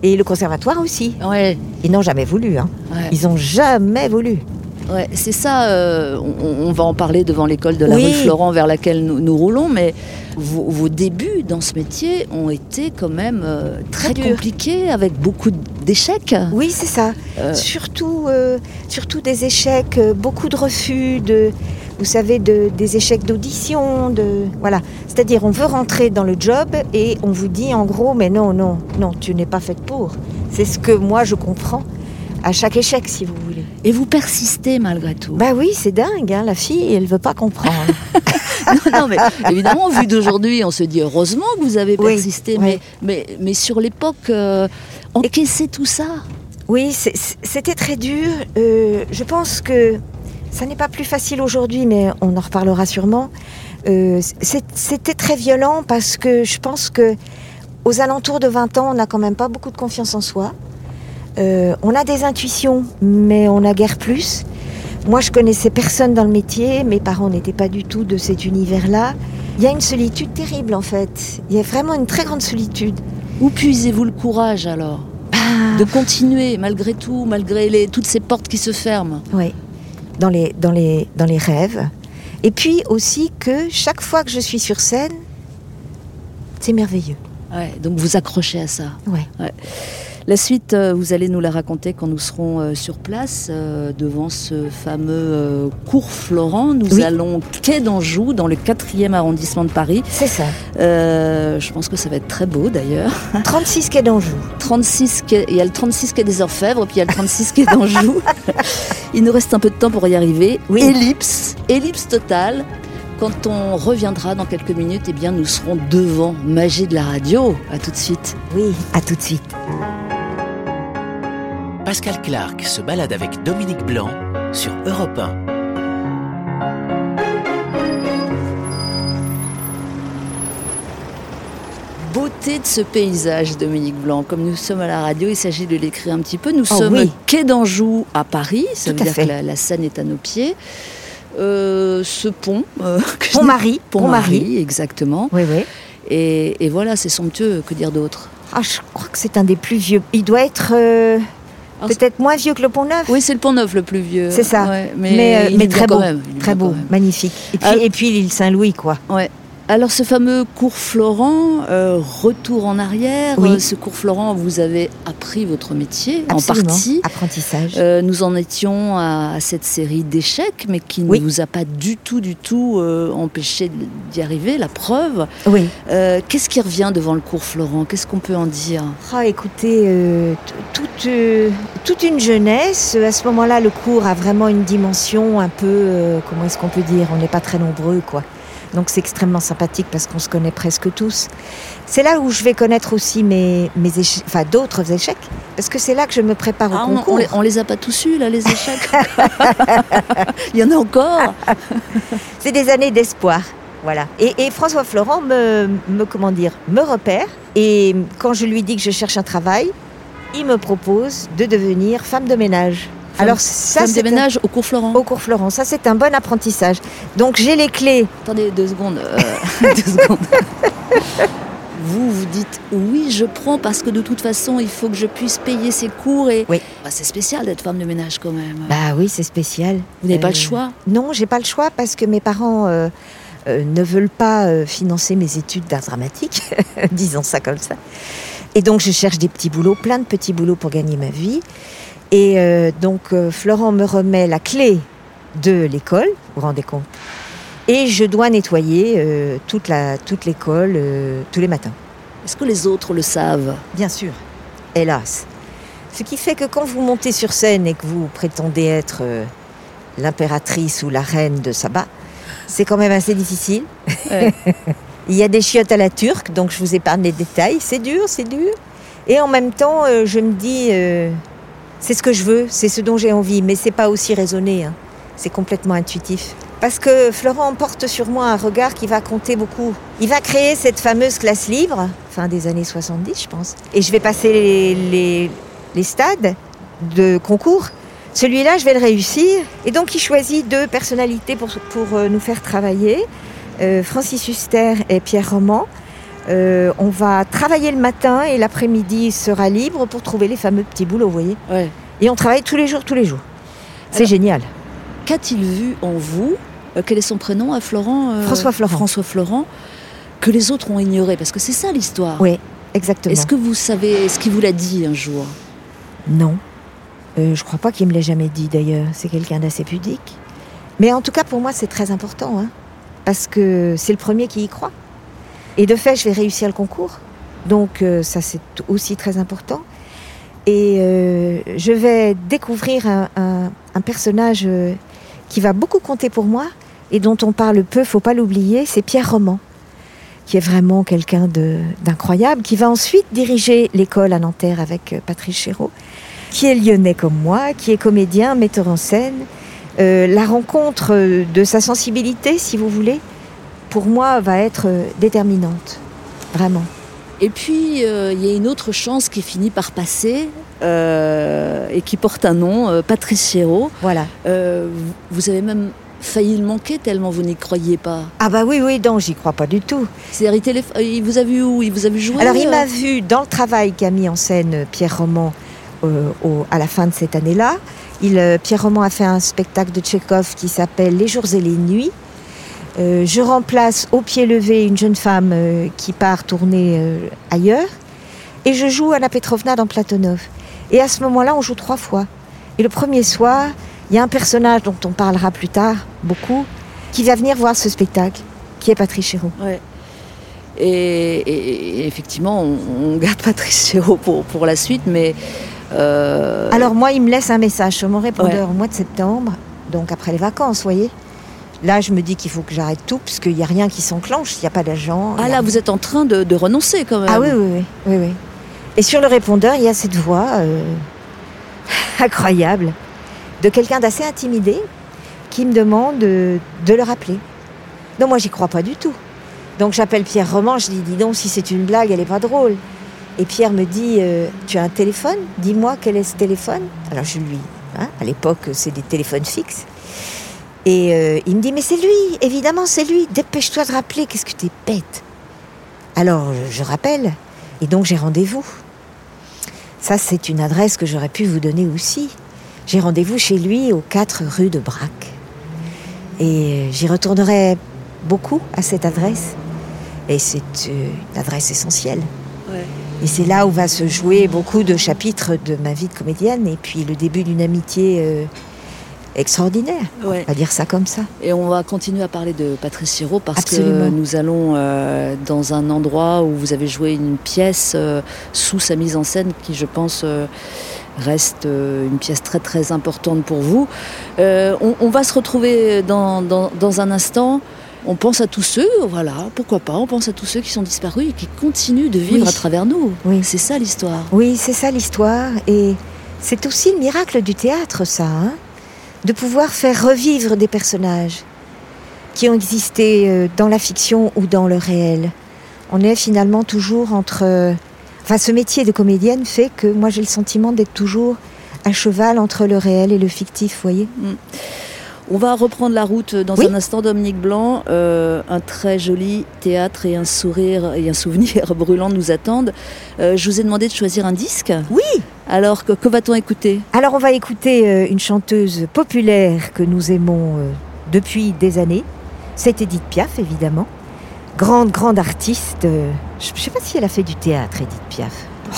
et le conservatoire aussi. ouais, Ils n'ont jamais voulu. Hein. ouais, Ils n'ont jamais voulu. Ouais, c'est ça. euh, on, on va en parler devant l'école de la Oui. rue Florent vers laquelle nous, nous roulons, mais vos, vos débuts dans ce métier ont été quand même euh, très Très compliqués, avec beaucoup d'échecs. Oui, c'est ça. Euh, Surtout, surtout des échecs, beaucoup de refus, de, vous savez, de, des échecs d'audition, de voilà. C'est-à-dire, on veut rentrer dans le job et on vous dit en gros, mais non, non, non, tu n'es pas faite pour. C'est ce que moi je comprends à chaque échec, si vous voulez. Et vous persistez malgré tout. Bah oui, c'est dingue, hein, la fille, elle veut pas comprendre. non, non, mais évidemment, vu d'aujourd'hui, on se dit heureusement que vous avez persisté, oui. mais, mais, mais sur l'époque, euh, encaisser tout ça. oui, c'était très dur. Euh, je pense que ça n'est pas plus facile aujourd'hui, mais on en reparlera sûrement. Euh, C'était très violent parce que je pense que aux alentours de 20 ans, on n'a quand même pas beaucoup de confiance en soi. Euh, on a des intuitions, mais on a guère plus. Moi, je connaissais personne dans le métier. Mes parents n'étaient pas du tout de cet univers-là. Il y a une solitude terrible, en fait. Il y a vraiment une très grande solitude. Où puisez-vous le courage alors Ah. de continuer malgré tout, malgré les, toutes ces portes qui se ferment? Oui, dans les, dans, les, dans les rêves. Et puis aussi que chaque fois que je suis sur scène, c'est merveilleux. Ouais, Donc vous accrochez à ça. Ouais. La suite, euh, vous allez nous la raconter quand nous serons euh, sur place, euh, devant ce fameux cours Florent. Nous Oui. allons quai d'Anjou, dans le 4e arrondissement de Paris. C'est ça. Euh, je pense que ça va être très beau d'ailleurs. 36 quai d'Anjou. 36 quai- il y a le 36 quai des Orfèvres, puis il y a le 36 quai d'Anjou. il nous reste un peu de temps pour y arriver. Oui. Ellipse, ellipse totale. Quand on reviendra dans quelques minutes, eh bien, nous serons devant Magie de la radio. À tout de suite. Oui, à tout de suite. Pascal Clark se balade avec Dominique Blanc sur Europe 1. beauté de ce paysage, Dominique Blanc. Comme nous sommes à la radio, il s'agit de l'écrire un petit peu. Nous Oh sommes oui. quai d'Anjou à Paris. Ça Tout veut dire fait. que la, la Seine est à nos pieds. Euh, ce pont. euh, que je- Pont-Marie. Pont-Marie, exactement. Oui, oui. Et, et voilà, c'est somptueux. Que dire d'autre? Ah, je crois que c'est un des plus vieux. Il doit être euh, Ah, peut-être moins vieux que le Pont Neuf. Oui, c'est le Pont Neuf le plus vieux. C'est ça. Ouais, mais mais, euh, mais très beau, très magnifique. Et puis, Ah. et puis l'île Saint-Louis, quoi. Ouais. Alors ce fameux cours Florent, euh, retour en arrière, Oui. euh, ce cours Florent, vous avez appris votre métier Absolument. en partie. Apprentissage. Euh, nous en étions à, à cette série d'échecs, mais qui Oui. ne vous a pas du tout, du tout euh, empêché d'y arriver. La preuve. oui. Euh, Qu'est-ce qui revient devant le cours Florent? Qu'est-ce qu'on peut en dire? Ah, écoutez, euh, toute, euh, toute une jeunesse. À ce moment-là, le cours a vraiment une dimension un peu, euh, comment est-ce qu'on peut dire? On n'est pas très nombreux, quoi. Donc c'est extrêmement sympathique parce qu'on se connaît presque tous. C'est là où je vais connaître aussi mes, mes enfin d'autres échecs, parce que c'est là que je me prépare au Ah, on, concours. on les, on les a pas tous eus là, les échecs? Il y en a encore. C'est des années d'espoir. Voilà. Et, et François Florent me, me, comment dire, me repère. Et quand je lui dis que je cherche un travail, il me propose de devenir femme de ménage. Alors ça, c'est de ménage au cours Florent. un- au cours Florent. Ça, c'est un bon apprentissage. Donc j'ai les clés. Attendez deux secondes. euh, deux secondes. Vous vous dites oui, je prends parce que de toute façon, il faut que je puisse payer ces cours et Oui. Bah, c'est spécial d'être femme de ménage quand même. Bah oui, c'est spécial. Vous n'avez pas Euh, le choix. Non, j'ai pas le choix parce que mes parents euh, euh, ne veulent pas euh, financer mes études d'art dramatique, disons ça comme ça. Et donc je cherche des petits boulots, plein de petits boulots pour gagner ma vie. Et euh, donc euh, Florent me remet la clé de l'école, vous vous rendez compte Et je dois nettoyer euh, toute l'école euh, tous les matins. Est-ce que les autres le savent? Bien sûr. Hélas. Ce qui fait que quand vous montez sur scène et que vous prétendez être euh, l'impératrice ou la reine de Saba, c'est quand même assez difficile. Ouais. Il y a des chiottes à la turque, donc je vous épargne les détails. C'est dur, c'est dur. Et en même temps, euh, je me dis, euh, c'est ce que je veux, c'est ce dont j'ai envie, mais c'est pas aussi raisonné. hein. C'est complètement intuitif. Parce que Florent porte sur moi un regard qui va compter beaucoup. Il va créer cette fameuse classe libre, fin des années 70, je pense. Et je vais passer les, stades de concours. Celui-là, je vais le réussir. Et donc, il choisit deux personnalités pour, pour euh, nous faire travailler. Euh, Francis Huster et Pierre Roman. Euh, on va travailler le matin et l'après-midi sera libre pour trouver les fameux petits boulots, vous voyez. Ouais. Et on travaille tous les jours, tous les jours. C'est génial. Qu'a-t-il vu en vous Euh, Quel est son prénom à Florent euh, François Florent. François Florent. Que les autres ont ignoré Parce que c'est ça l'histoire. Oui, exactement. Est-ce que vous savez, est-ce qu'il vous l'a dit un jour? Non. Je crois pas qu'il me l'ait jamais dit d'ailleurs. C'est quelqu'un d'assez pudique. Mais en tout cas, pour moi, c'est très important. hein, parce que c'est le premier qui y croit. Et de fait, je vais réussir le concours. Donc, euh, ça, c'est aussi très important. Et euh, je vais découvrir un, personnage euh, qui va beaucoup compter pour moi et dont on parle peu, faut pas l'oublier, c'est Pierre Roman, qui est vraiment quelqu'un d'incroyable, qui va ensuite diriger l'école à Nanterre avec Patrice Chéreau qui est lyonnais comme moi, qui est comédien, metteur en scène. La rencontre de sa sensibilité, si vous voulez, pour moi, va être euh, déterminante. Vraiment. Et puis, euh, il y a une autre chance qui finit par passer euh, et qui porte un nom, euh, Patrice Chéreau. Voilà. Vous- avez même failli le manquer tellement vous n'y croyez pas. Ah bah oui, oui, non, j'y crois pas du tout. C'est-à-dire, il, téléph- il vous a vu où? Il vous a vu jouer Alors, il m'a vu dans le travail qu'a mis en scène Pierre Roman au- à la fin de cette année-là. Pierre Roman a fait un spectacle de Tchekhov qui s'appelle Les jours et les nuits. Euh, je remplace au pied levé une jeune femme euh, qui part tourner euh, ailleurs. Et je joue Anna Petrovna dans Platonov. Et à ce moment-là, on joue trois fois. Et le premier soir, il y a un personnage dont on parlera plus tard, beaucoup, qui va venir voir ce spectacle, qui est Patrice Chéreau. Ouais. Et, et- et effectivement, on, on garde Patrice Chéreau pour, pour la suite, mais. Alors moi, il me laisse un message sur mon répondeur Ouais. au mois de septembre, donc après les vacances, vous voyez. Là, je me dis qu'il faut que j'arrête tout, parce qu'il n'y a rien qui s'enclenche, il n'y a pas d'agent. ah là, vous êtes en train de, de renoncer quand même. Ah oui, oui, oui, oui, oui. Et sur le répondeur, il y a cette voix euh, incroyable de quelqu'un d'assez intimidé qui me demande de le rappeler. Non, moi, j'y crois pas du tout. Donc j'appelle Pierre Roman, je dis dis donc si c'est une blague, elle est pas drôle. Et Pierre me dit euh, tu as un téléphone? Dis-moi quel est ce téléphone? Alors je lui, hein, à l'époque c'est des téléphones fixes. Et euh, il me dit mais c'est lui, évidemment c'est lui. Dépêche-toi de rappeler, qu'est-ce que t'es bête Alors je rappelle et donc j'ai rendez-vous. Ça c'est une adresse que j'aurais pu vous donner aussi. J'ai rendez-vous chez lui aux 4 rue de Brac. Et j'y retournerai beaucoup à cette adresse. Et c'est euh, une adresse essentielle. Et c'est là où va se jouer beaucoup de chapitres de ma vie de comédienne et puis le début d'une amitié euh, extraordinaire. Ouais. On va dire ça comme ça. Et on va continuer à parler de Patrice Chéreau parce Absolument. que nous allons euh, dans un endroit où vous avez joué une pièce euh, sous sa mise en scène qui, je pense, euh, reste une pièce très très importante pour vous. On, on va se retrouver dans, dans- dans un instant. On pense à tous ceux, voilà, pourquoi pas, on pense à tous ceux qui sont disparus et qui continuent de vivre Oui. à travers nous. Oui. C'est ça l'histoire. Oui, c'est ça l'histoire. Et c'est aussi le miracle du théâtre, ça. hein, de pouvoir faire revivre des personnages qui ont existé euh, dans la fiction ou dans le réel. On est finalement toujours entre... euh, Enfin, ce métier de comédienne fait que moi j'ai le sentiment d'être toujours à cheval entre le réel et le fictif, vous voyez On va reprendre la route dans Oui. un instant, Dominique Blanc. Euh, un très joli théâtre et un sourire et un souvenir brûlant nous attendent. Euh, je vous ai demandé de choisir un disque. Oui Alors, que, que va-t-on écouter? Alors on va écouter euh, une chanteuse populaire que nous aimons depuis des années. C'est Edith Piaf, évidemment. Grande, grande artiste. Je ne sais pas si elle a fait du théâtre, Edith Piaf.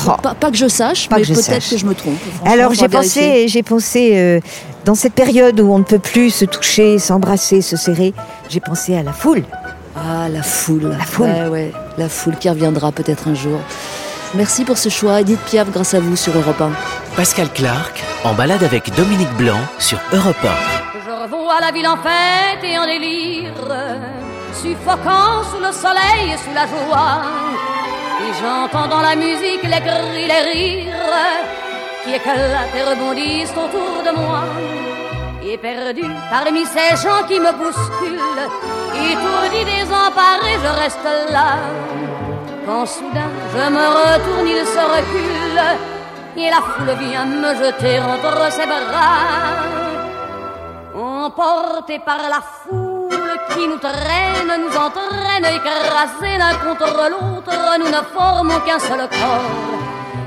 Oh. pas, pas que je sache, Pas mais peut-être que je me trompe. Alors j'ai pensé, j'ai pensé euh, dans cette période où on ne peut plus se toucher, s'embrasser, se serrer, j'ai pensé à la foule. Ah, la foule. La foule. Ouais, ouais, la foule qui reviendra peut-être un jour. Merci pour ce choix, Edith Piaf, grâce à vous sur Europe 1. Pascal Clark en balade avec Dominique Blanc sur Europe Je revois la ville en fête et en délire, suffocant sous le soleil et sous la joie. Et j'entends dans la musique les cris, les rires qui éclatent et rebondissent autour de moi. Et perdu parmi ces gens qui me bousculent, étourdi, désemparé, je reste là. Quand soudain je me retourne, il se recule, et la foule vient me jeter entre ses bras. Emportés par la foule qui nous traîne, nous entraîne, écrasés l'un contre l'autre, nous ne formons qu'un seul corps.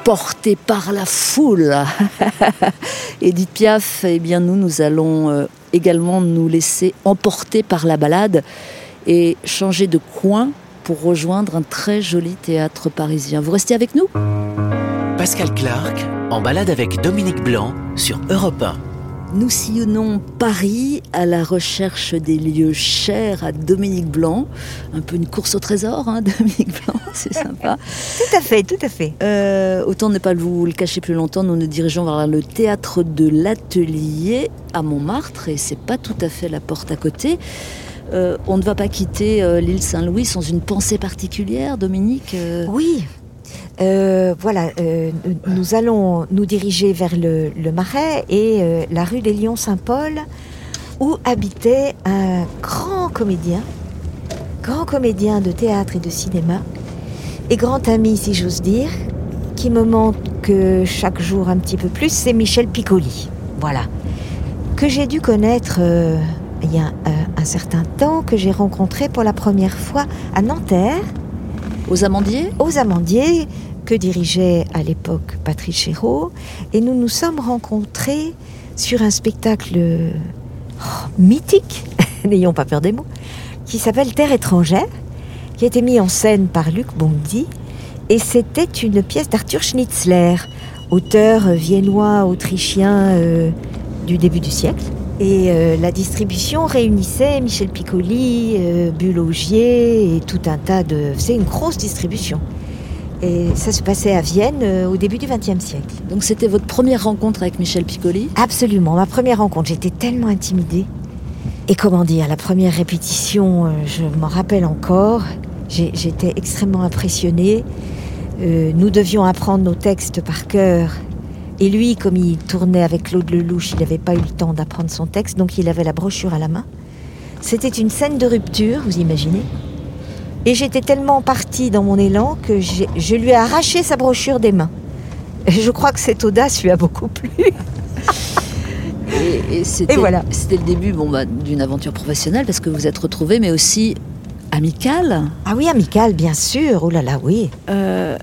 Emporté par la foule. Edith Piaf, eh nous, nous allons euh, également nous laisser emporter par la balade et changer de coin pour rejoindre un très joli théâtre parisien. Vous restez avec nous? Pascal Clark en balade avec Dominique Blanc sur Europe 1. Nous sillonnons Paris à la recherche des lieux chers à Dominique Blanc. Un peu une course au trésor, hein, Dominique Blanc, c'est sympa. Tout à fait, tout à fait. Euh, autant ne pas vous le cacher plus longtemps, nous nous dirigeons vers le théâtre de l'Atelier à Montmartre et c'est pas tout à fait la porte à côté. Euh, on ne va pas quitter euh, l'île Saint-Louis sans une pensée particulière, Dominique. Oui. Euh, voilà, euh, nous allons nous diriger vers le, le Marais et euh, la rue des Lions Saint-Paul, où habitait un grand comédien, grand comédien de théâtre et de cinéma, et grand ami, si j'ose dire, qui me manque chaque jour un petit peu plus, c'est Michel Piccoli. Voilà. Que j'ai dû connaître euh, il y a un certain temps, que j'ai rencontré pour la première fois à Nanterre Aux Amandiers? Aux Amandiers que dirigeait à l'époque Patrice Chéreau. Et nous nous sommes rencontrés sur un spectacle oh, mythique, n'ayons pas peur des mots, qui s'appelle Terre étrangère, qui a été mis en scène par Luc Bondy. Et c'était une pièce d'Arthur Schnitzler, auteur viennois, autrichien euh, du début du siècle. Et euh, la distribution réunissait Michel Piccoli, euh, Bulogier et tout un tas de... C'est une grosse distribution. Et ça se passait à Vienne euh, au début du XXe siècle. Donc c'était votre première rencontre avec Michel Piccoli Absolument, ma première rencontre, j'étais tellement intimidée. Et comment dire, la première répétition, euh, je m'en rappelle encore, j'étais extrêmement impressionnée. Euh, nous devions apprendre nos textes par cœur. Et lui, comme il tournait avec Claude Lelouch, il n'avait pas eu le temps d'apprendre son texte, donc il avait la brochure à la main. C'était une scène de rupture, vous imaginez Et j'étais tellement partie dans mon élan que je lui ai arraché sa brochure des mains. Et je crois que cette audace lui a beaucoup plu. Et, et c'était, voilà. c'était le début bon, bah, d'une aventure professionnelle parce que vous êtes retrouvés, mais aussi amicale. Ah oui, amical, bien sûr. Oh là là, oui. Euh,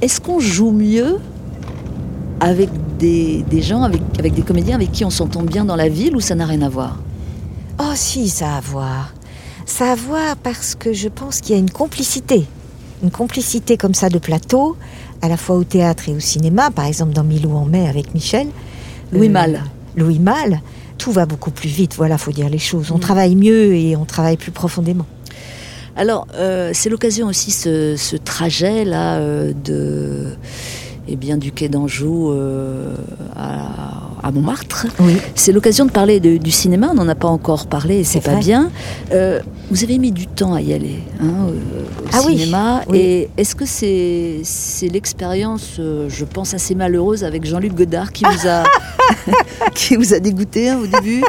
est-ce qu'on joue mieux avec des, des gens, avec, avec des comédiens avec qui on s'entend bien dans la ville ou ça n'a rien à voir? Oh si, ça a à voir. Ça a à voir parce que je pense qu'il y a une complicité. Une complicité comme ça de plateau, à la fois au théâtre et au cinéma. Par exemple, dans Milou en mai avec Michel. Louis Euh, Malle. Louis Malle. Tout va beaucoup plus vite, voilà, faut dire les choses. On Mm. travaille mieux et on travaille plus profondément. Alors, euh, c'est l'occasion aussi, ce, ce trajet-là euh, de, eh bien, du quai d'Anjou euh, à, à Montmartre. Oui. C'est l'occasion de parler de- du cinéma, on n'en a pas encore parlé et c'est pas vrai. bien. Euh, vous avez mis du temps à y aller, hein, au, au Ah cinéma. oui. Et est-ce que c'est l'expérience, euh, je pense, assez malheureuse avec Jean-Luc Godard qui vous a, qui vous a dégoûté hein, au début?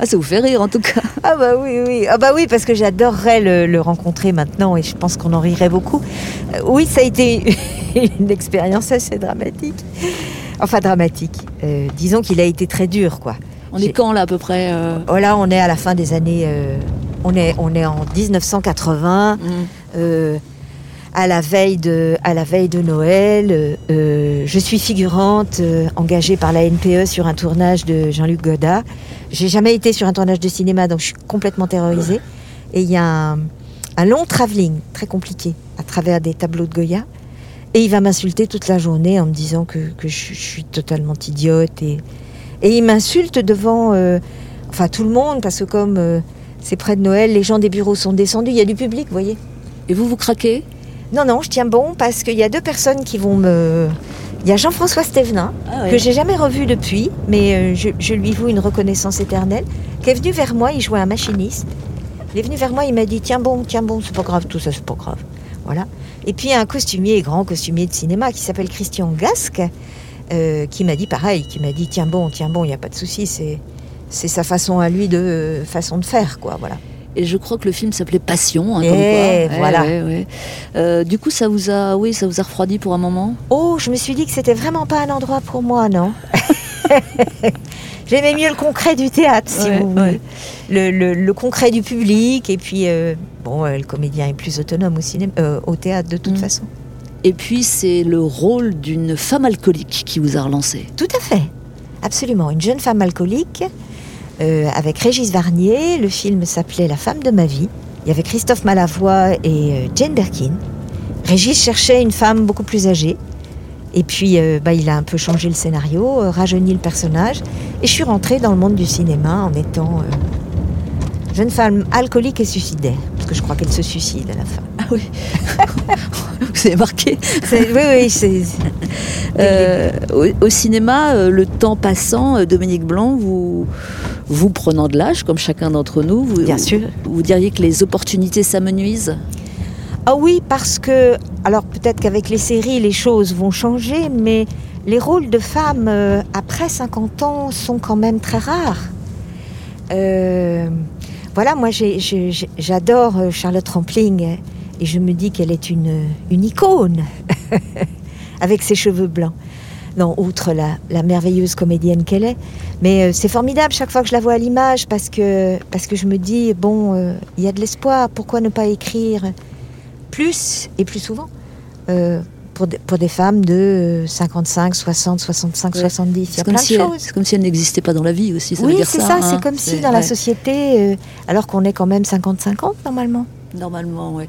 Ah, ça vous fait rire en tout cas. Ah bah oui, oui. Ah bah oui, parce que j'adorerais le, le rencontrer maintenant et je pense qu'on en rirait beaucoup. Euh, oui, ça a été une expérience assez dramatique. Enfin, dramatique. Euh, disons qu'il a été très dur, quoi. On est quand là à peu près euh, Oh là, on est à la fin des années. euh, on, est, on est en 1980, hmm. euh, à, la veille de, à la veille de Noël. euh, euh, je suis figurante euh, engagée par la NPE sur un tournage de Jean-Luc Godard. J'ai jamais été sur un tournage de cinéma, donc je suis complètement terrorisée. Et il y a un, un long travelling très compliqué à travers des tableaux de Goya. Et il va m'insulter toute la journée en me disant que, que je, je suis totalement idiote. Et, et il m'insulte devant euh, enfin tout le monde, parce que comme euh, c'est près de Noël, les gens des bureaux sont descendus, il y a du public, vous voyez. Et vous, vous craquez? Non, non, je tiens bon parce qu'il y a deux personnes qui vont me. Il y a Jean-François Stévenin, Ah que j'ai jamais revu depuis, mais euh, je, je lui voue une reconnaissance éternelle, qui est venu vers moi, il jouait un machiniste. Il est venu vers moi, il m'a dit Tiens bon, tiens bon, c'est pas grave, tout ça, c'est pas grave. Voilà. Et puis un costumier, grand costumier de cinéma, qui s'appelle Christian Gasque, euh, qui m'a dit pareil, qui m'a dit Tiens bon, tiens bon, il n'y a pas de souci, c'est. C'est sa façon à lui de façon de faire quoi voilà. Et je crois que le film s'appait Passion. hein, Eh, comme quoi. voilà. ouais, ouais. Euh, du coup, ça vous a, oui, ça vous a refroidi pour un moment? Oh, je me suis dit que c'était vraiment pas un endroit pour moi, non? J'aimais mieux le concret du théâtre, si Ouais, vous voulez. ouais. Le, le- le concret du public, et puis, euh, bon, euh, le comédien est plus autonome au, cinéma, euh, au théâtre de toute Mm. façon. Et puis, c'est le rôle d'une femme alcoolique qui vous a relancé. Tout à fait, absolument. Une jeune femme alcoolique, euh, avec Régis Varnier. Le film s'appelait La femme de ma vie. Il y avait Christophe Malavoie et euh, Jane Birkin. Régis cherchait une femme beaucoup plus âgée. Et puis, euh, bah, il a un peu changé le scénario, euh, rajeuni le personnage. Et je suis rentrée dans le monde du cinéma en étant euh, jeune femme alcoolique et suicidaire. Parce que je crois qu'elle se suicide à la fin. Ah oui. Vous avez marqué. Oui, oui, c'est. Euh, au, au cinéma, le temps passant, Dominique Blanc, vous, vous prenant de l'âge, comme chacun d'entre nous, vous, Bien sûr. vous diriez que les opportunités s'amenuisent? Ah oui, parce que, alors peut-être qu'avec les séries, les choses vont changer, mais les rôles de femmes euh, après 50 ans sont quand même très rares. Euh, voilà, moi j'adore euh, Charlotte Rampling et je me dis qu'elle est une, une icône avec ses cheveux blancs. Non, outre la, la merveilleuse comédienne qu'elle est. Mais c'est formidable chaque fois que je la vois à l'image parce que, parce que je me dis, bon, il y a de l'espoir, pourquoi ne pas écrire plus et plus souvent euh, pour, des- pour des femmes de euh, 55, 60, 65, Ouais. 70. Il y C'est comme, si c'est comme si elle n'existait pas dans la vie aussi. Ça Oui, c'est ça. ça. hein. C'est comme si C'est- dans la société, euh, alors qu'on est quand même 50-50 normalement. Normalement, oui.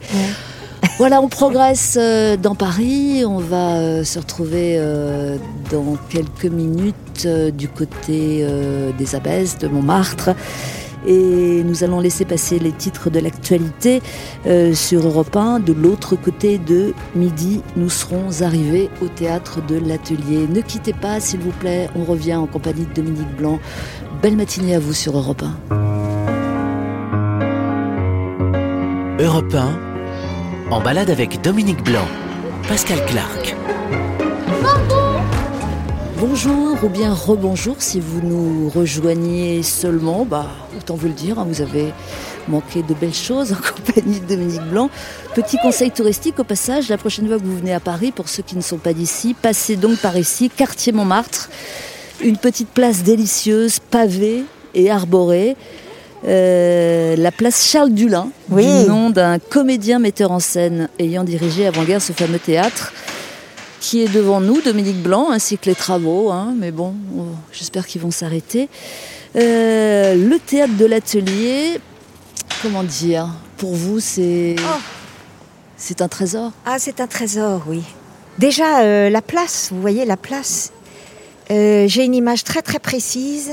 Voilà, on progresse euh, dans Paris. On va euh, se retrouver euh, dans quelques minutes du côté des Abbesses, de Montmartre. Et nous allons laisser passer les titres de l'actualité euh, sur Europe 1. De l'autre côté de midi, nous serons arrivés au théâtre de l'Atelier. Ne quittez pas, s'il vous plaît. On revient en compagnie de Dominique Blanc. Belle matinée à vous sur Europe 1. Europe 1, en balade avec Dominique Blanc, Pascal Clark. Bonjour ou bien rebonjour si vous nous rejoignez seulement, bah, autant vous le dire, hein, vous avez manqué de belles choses en compagnie de Dominique Blanc. Petit conseil touristique au passage, la prochaine fois que vous venez à Paris, pour ceux qui ne sont pas d'ici, passez donc par ici, quartier Montmartre, une petite place délicieuse, pavée et arborée. Euh, la place Charles Dulin, Oui. du nom d'un comédien metteur en scène ayant dirigé avant-guerre ce fameux théâtre qui est devant nous, Dominique Blanc, ainsi que les travaux, hein, mais bon, oh, j'espère qu'ils vont s'arrêter. Euh, le théâtre de l'atelier, comment dire, pour vous, c'est Oh. c'est un trésor? Ah, c'est un trésor, oui. Déjà, euh, la place, vous voyez la place. Euh, J'ai une image très très précise.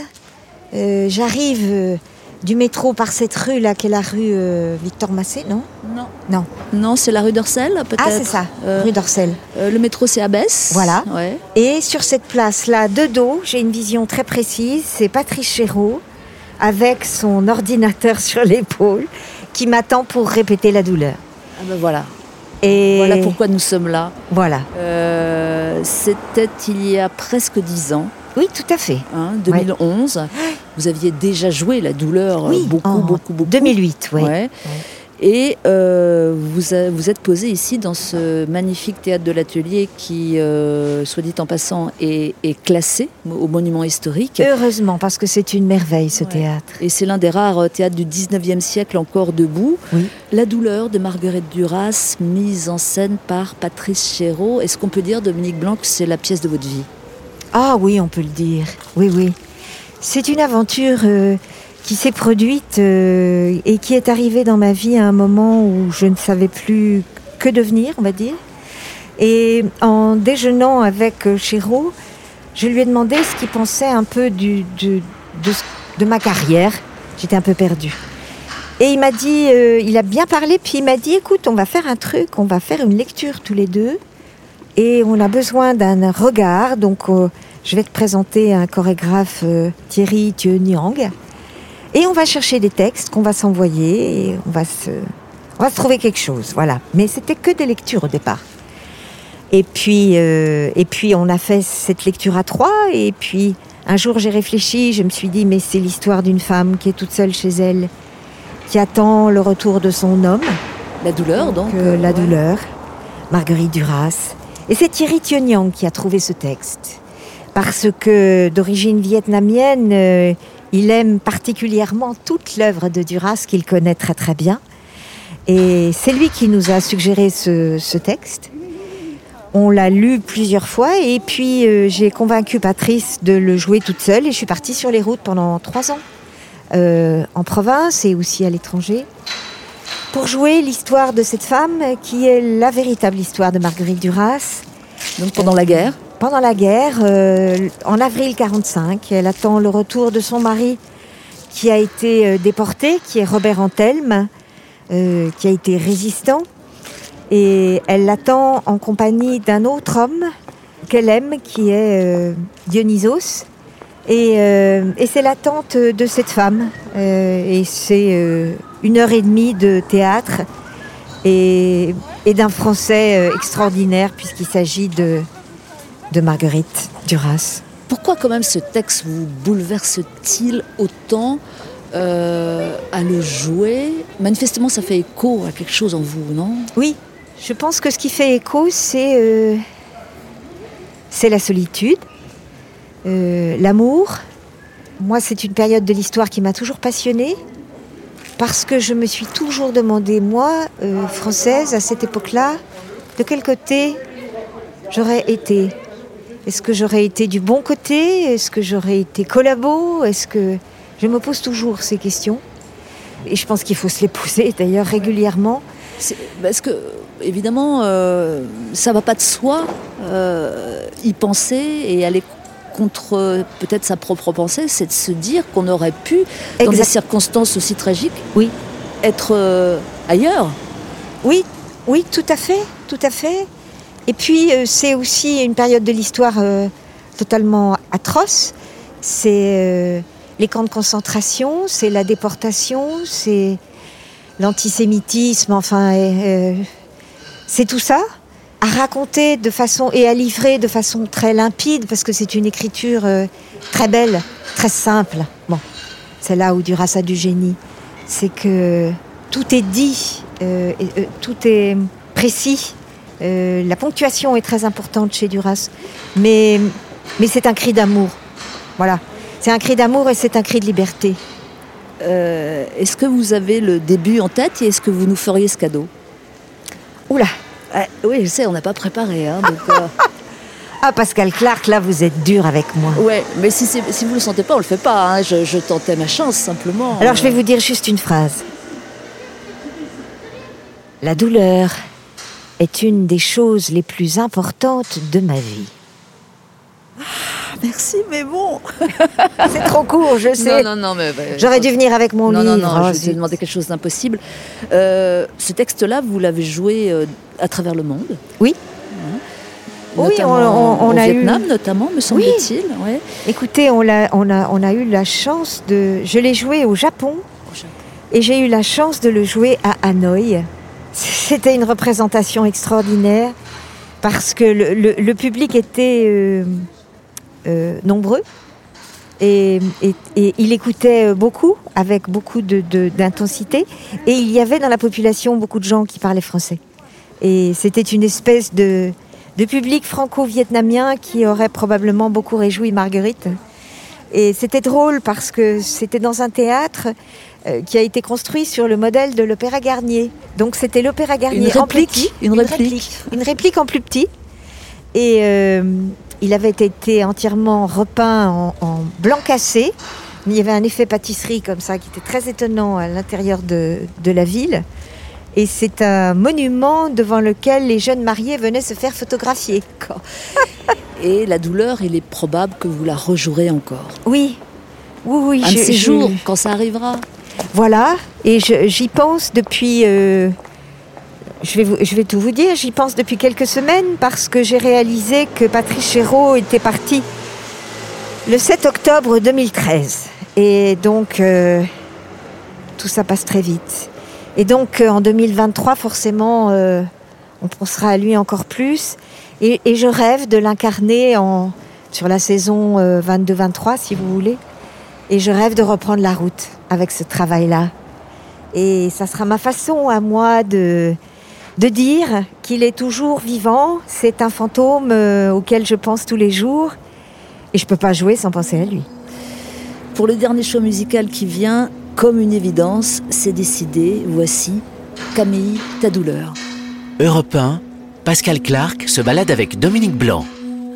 J'arrive du métro par cette rue là, qui est la rue euh, Victor Massé, non? Non. Non. Non, c'est la rue d'Orsel, peut-être Ah, c'est ça, Euh, rue d'Orcel. euh, le métro, c'est Abbesse. Voilà. Ouais. Et sur cette place-là, de dos, j'ai une vision très précise. C'est Patrice Chéreau avec son ordinateur sur l'épaule qui m'attend pour répéter la douleur. Ah ben voilà. Et Voilà pourquoi nous sommes là. Voilà. C'était il y a presque dix ans. Oui, tout à fait. hein, 2011. Vous aviez déjà joué la douleur euh, Oui, beaucoup, en beaucoup, beaucoup. 2008, oui. Ouais. Et euh, vous, a- vous êtes posé ici dans ce magnifique théâtre de l'atelier qui, euh, soit dit en passant, est, est classé au monument historique. Heureusement, parce que c'est une merveille ce Ouais. théâtre. Et c'est l'un des rares théâtres du 19e siècle encore debout. Oui. La douleur de Marguerite Duras, mise en scène par Patrice Chéreau. Est-ce qu'on peut dire, Dominique Blanc, que c'est la pièce de votre vie? Ah oui, on peut le dire. Oui, oui. C'est une aventure euh, qui s'est produite euh, et qui est arrivée dans ma vie à un moment où je ne savais plus que devenir, on va dire. Et en déjeunant avec euh, Chéreau, je lui ai demandé ce qu'il pensait un peu de, de ma carrière. J'étais un peu perdue. Et il m'a dit, il a bien parlé, puis il m'a dit, écoute, on va faire un truc, on va faire une lecture tous les deux, et on a besoin d'un regard. Donc, je vais te présenter un chorégraphe, euh, Thierry Thieu Niang, et on va chercher des textes qu'on va s'envoyer, et on va se, on va se trouver quelque chose, voilà. Mais c'était que des lectures au départ. Et puis, euh, et puis on a fait cette lecture à trois. Et puis un jour j'ai réfléchi, je me suis dit mais c'est l'histoire d'une femme qui est toute seule chez elle, qui attend le retour de son homme, La douleur, donc. euh, la ouais. douleur, Marguerite Duras. Et c'est Thierry Thioniang qui a trouvé ce texte. Parce que d'origine vietnamienne, euh, il aime particulièrement toute l'œuvre de Duras qu'il connaît très très bien. Et c'est lui qui nous a suggéré ce, texte. On l'a lu plusieurs fois et puis euh, j'ai convaincu Patrice de le jouer toute seule et je suis partie sur les routes pendant trois ans, euh, en province et aussi à l'étranger. pour jouer l'histoire de cette femme qui est la véritable histoire de Marguerite Duras. Donc pendant la guerre Pendant la guerre, euh, en avril 45, elle attend le retour de son mari qui a été euh, déporté, qui est Robert Antelme, euh, qui a été résistant. Et elle l'attend en compagnie d'un autre homme qu'elle aime, qui est Dionysos. Et, c'est l'attente de cette femme. Et c'est une heure et demie de théâtre et, d'un français extraordinaire, puisqu'il s'agit de, de Marguerite Duras. Pourquoi quand même ce texte vous bouleverse-t-il autant euh, à le jouer? Manifestement, ça fait écho à quelque chose en vous, non? Oui, je pense que ce qui fait écho, c'est euh, c'est la solitude, euh, l'amour. Moi, c'est une période de l'histoire qui m'a toujours passionnée parce que je me suis toujours demandé, moi, euh, française, à cette époque-là, de quel côté j'aurais été. Est-ce que j'aurais été du bon côté? Est-ce que j'aurais été collabo? Est-ce que je me pose toujours ces questions et je pense qu'il faut se les poser d'ailleurs régulièrement. Parce que, évidemment, euh, ça va pas de soi euh, y penser et aller contre peut-être sa propre pensée, c'est de se dire qu'on aurait pu, dans des circonstances aussi tragiques, Oui. être euh, ailleurs. Oui, oui, tout à fait, tout à fait. Et puis euh, c'est aussi une période de l'histoire euh, totalement atroce. C'est euh, les camps de concentration, c'est la déportation, c'est l'antisémitisme, enfin, c'est tout ça à raconter de façon et à livrer de façon très limpide parce que c'est une écriture très belle, très simple. Bon, c'est là où Duras a du génie, c'est que tout est dit, tout est précis. Euh, la ponctuation est très importante chez Duras, mais, mais c'est un cri d'amour. Voilà, c'est un cri d'amour et c'est un cri de liberté. Euh, est-ce que vous avez le début en tête et est-ce que vous nous feriez ce cadeau? Oula, Ah, Oui, je sais, on n'a pas préparé. Hein, donc, euh, ah Pascal Clark, là vous êtes dur avec moi. ouais, mais si, si vous le sentez pas, on le fait pas. hein, je, je tentais ma chance simplement. Alors je vais vous dire juste une phrase. La douleur est une des choses les plus importantes de ma vie. Merci, mais bon. C'est trop court, je sais. Non, non, non, mais. bah, J'aurais dû venir avec mon non, livre. non, non, Oh, je vous ai demandé quelque chose d'impossible. Euh, ce texte-là, vous l'avez joué euh, à travers le monde. Oui. Hein. Oui, on- on- on au a eu- Vietnam, notamment, me semble-t-il. ouais. Écoutez, on a, on, a, on a eu la chance de... Je l'ai joué au Japon Au Japon. et j'ai eu la chance de le jouer à Hanoï. C'était une représentation extraordinaire parce que le, public était euh, euh, nombreux et, il écoutait beaucoup avec beaucoup de- de- d'intensité et il y avait dans la population beaucoup de gens qui parlaient français. Et c'était une espèce de public franco-vietnamien qui aurait probablement beaucoup réjoui Marguerite. Et c'était drôle parce que c'était dans un théâtre euh, qui a été construit sur le modèle de l'Opéra Garnier. Donc c'était l'Opéra Garnier Une en réplique, petit, une réplique. une réplique en plus petit. Et euh, il avait été entièrement repeint en, en blanc cassé. Il y avait un effet pâtisserie comme ça qui était très étonnant à l'intérieur de, de la ville. Et c'est un monument devant lequel les jeunes mariés venaient se faire photographier. Et la douleur, il est probable que vous la rejouerez encore. Oui, oui, oui. Un de ces jours, quand ça arrivera. Voilà, et j'y pense depuis. euh, je, vais tout vous dire, j'y pense depuis quelques semaines parce que j'ai réalisé que Patrice Chéreau était parti le 7 octobre 2013. Et donc, euh, tout ça passe très vite. Et donc, euh, en 2023, forcément, on pensera à lui encore plus. Et, je rêve de l'incarner sur la saison euh, 22-23, si vous voulez. Et je rêve de reprendre la route avec ce travail-là. Et ça sera ma façon à moi de, de dire qu'il est toujours vivant. C'est un fantôme euh, auquel je pense tous les jours. Et je peux pas jouer sans penser à lui. Pour le dernier show musical qui vient, comme une évidence, c'est décidé. Voici Camille, ta douleur. Europe 1, Pascal Clark se balade avec Dominique Blanc.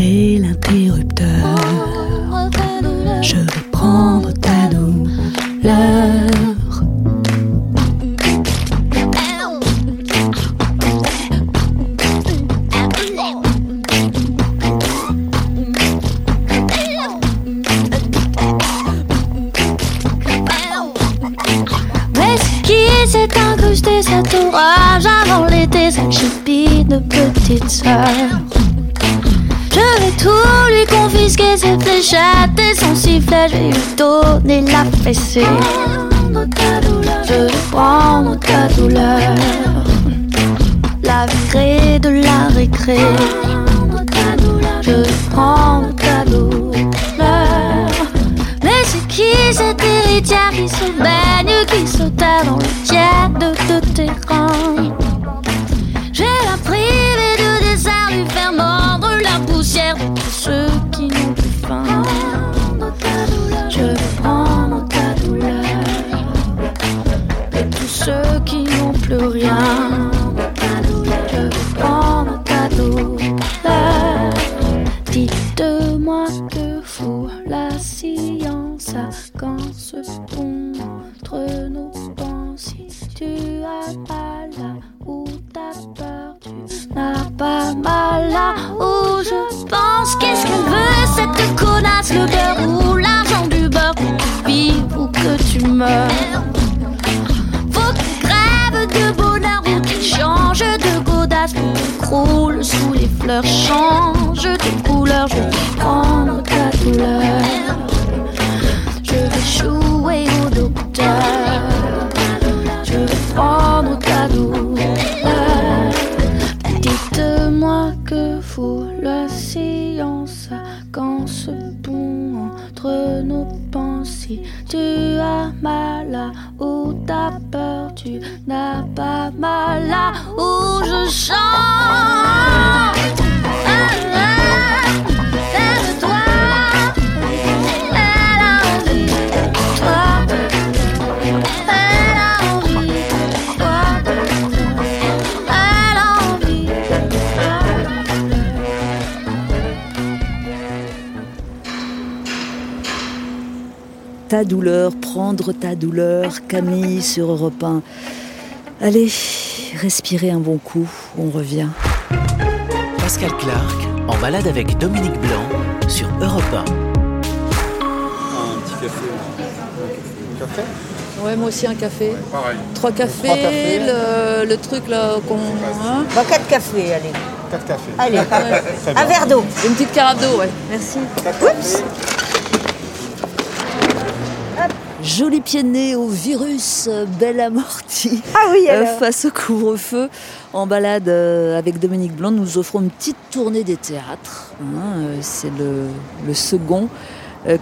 l'interrupteur. Je vais prendre ta douleur. Mais ce qui s'est incrusté cet orage avant l'été, cette chupine de petite sœur. Je vais tout lui confisquer, ses fléchettes et son sifflet, je vais lui donner la fessée. Je vais prendre ta douleur, la virer de la récré. Je vais prendre ta douleur. Mais c'est qui cette héritière qui se baigne, qui se dans le tiède de terrain? Je poussière de tous croule sous les fleurs. Change de couleur, je prendre ta douleur. Ta douleur, prendre ta douleur, Camille sur Europe 1. Allez, respirez un bon coup, on revient. Pascal Clark en balade avec Dominique Blanc sur Europe 1. Un petit café. Un café Ouais, moi aussi un café. Pareil. Trois cafés, Trois cafés. Le, le truc là qu'on. hein Bon, quatre cafés, allez. Quatre cafés. Allez, un verre d'eau. Une petite carafe d'eau, ouais. Merci. Oups. Joli pied de nez au virus, euh, belle amortie. Ah oui, Euh, alors. face au couvre-feu, en balade euh, avec Dominique Blanc, nous offrons une petite tournée des théâtres. hein, C'est le, le second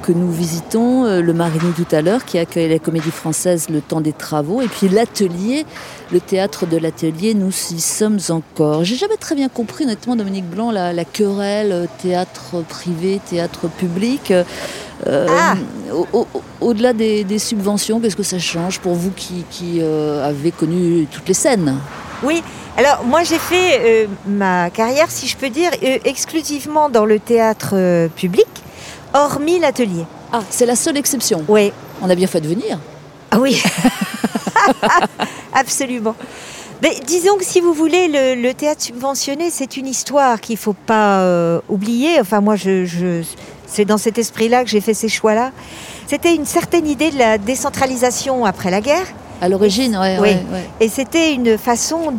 que nous visitons, le Marigny tout à l'heure, qui accueille la comédie française le temps des travaux, et puis l'atelier, le théâtre de l'atelier, nous y sommes encore. J'ai jamais très bien compris, honnêtement, Dominique Blanc, la, la querelle théâtre privé, théâtre public. Euh, Ah. au- au- Au-delà des, des subventions, qu'est-ce que ça change pour vous qui, qui, euh, avez connu toutes les scènes? Oui, alors moi j'ai fait euh, ma carrière, si je peux dire, exclusivement dans le théâtre public, hormis l'atelier. Ah, c'est la seule exception? Oui. On a bien fait de venir. Ah oui, absolument. Mais disons que si vous voulez, le, le théâtre subventionné, c'est une histoire qu'il faut pas euh, oublier. Enfin, moi, je, je- c'est dans cet esprit-là que j'ai fait ces choix-là. C'était une certaine idée de la décentralisation après la guerre. À l'origine, ouais, Oui. ouais, ouais. Et c'était une façon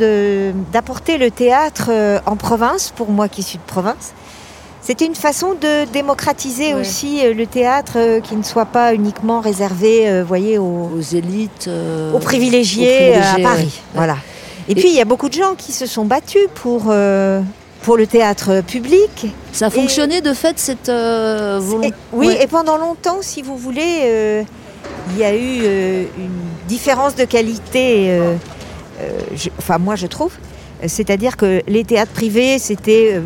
d'apporter le théâtre euh, en province, pour moi qui suis de province. C'était une façon de démocratiser Ouais. aussi euh, le théâtre, euh, qui ne soit pas uniquement réservé, voyez, aux, Aux élites. euh, aux privilégiés, aux privilégiés, à Paris. Voilà. Et, Et- puis il y a beaucoup de gens qui se sont battus pour, euh, pour le théâtre public. Ça a fonctionné de fait cette euh, volonté. Oui, Ouais. et pendant longtemps, si vous voulez, euh, il y a eu euh, une différence de qualité, euh, je- enfin moi je trouve. C'est-à-dire que les théâtres privés, c'était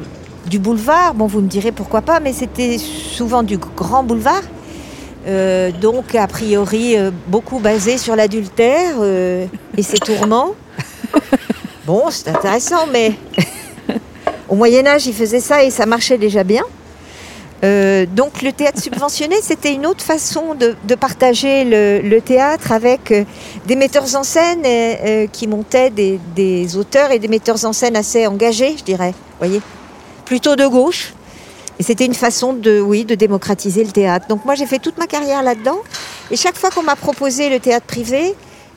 du boulevard. Bon, vous me direz pourquoi pas, mais c'était souvent du grand boulevard. Donc, a priori, beaucoup basé sur l'adultère et ses tourments. Bon, c'est intéressant, mais au Moyen Âge, ils faisaient ça et ça marchait déjà bien. Euh, donc le théâtre subventionné, c'était une autre façon de, de partager le, le théâtre avec euh, des metteurs en scène euh, euh, qui montaient des, des auteurs et des metteurs en scène assez engagés, je dirais, voyez, plutôt de gauche. Et c'était une façon de, oui, de démocratiser le théâtre. Donc moi, j'ai fait toute ma carrière là-dedans. Et chaque fois qu'on m'a proposé le théâtre privé,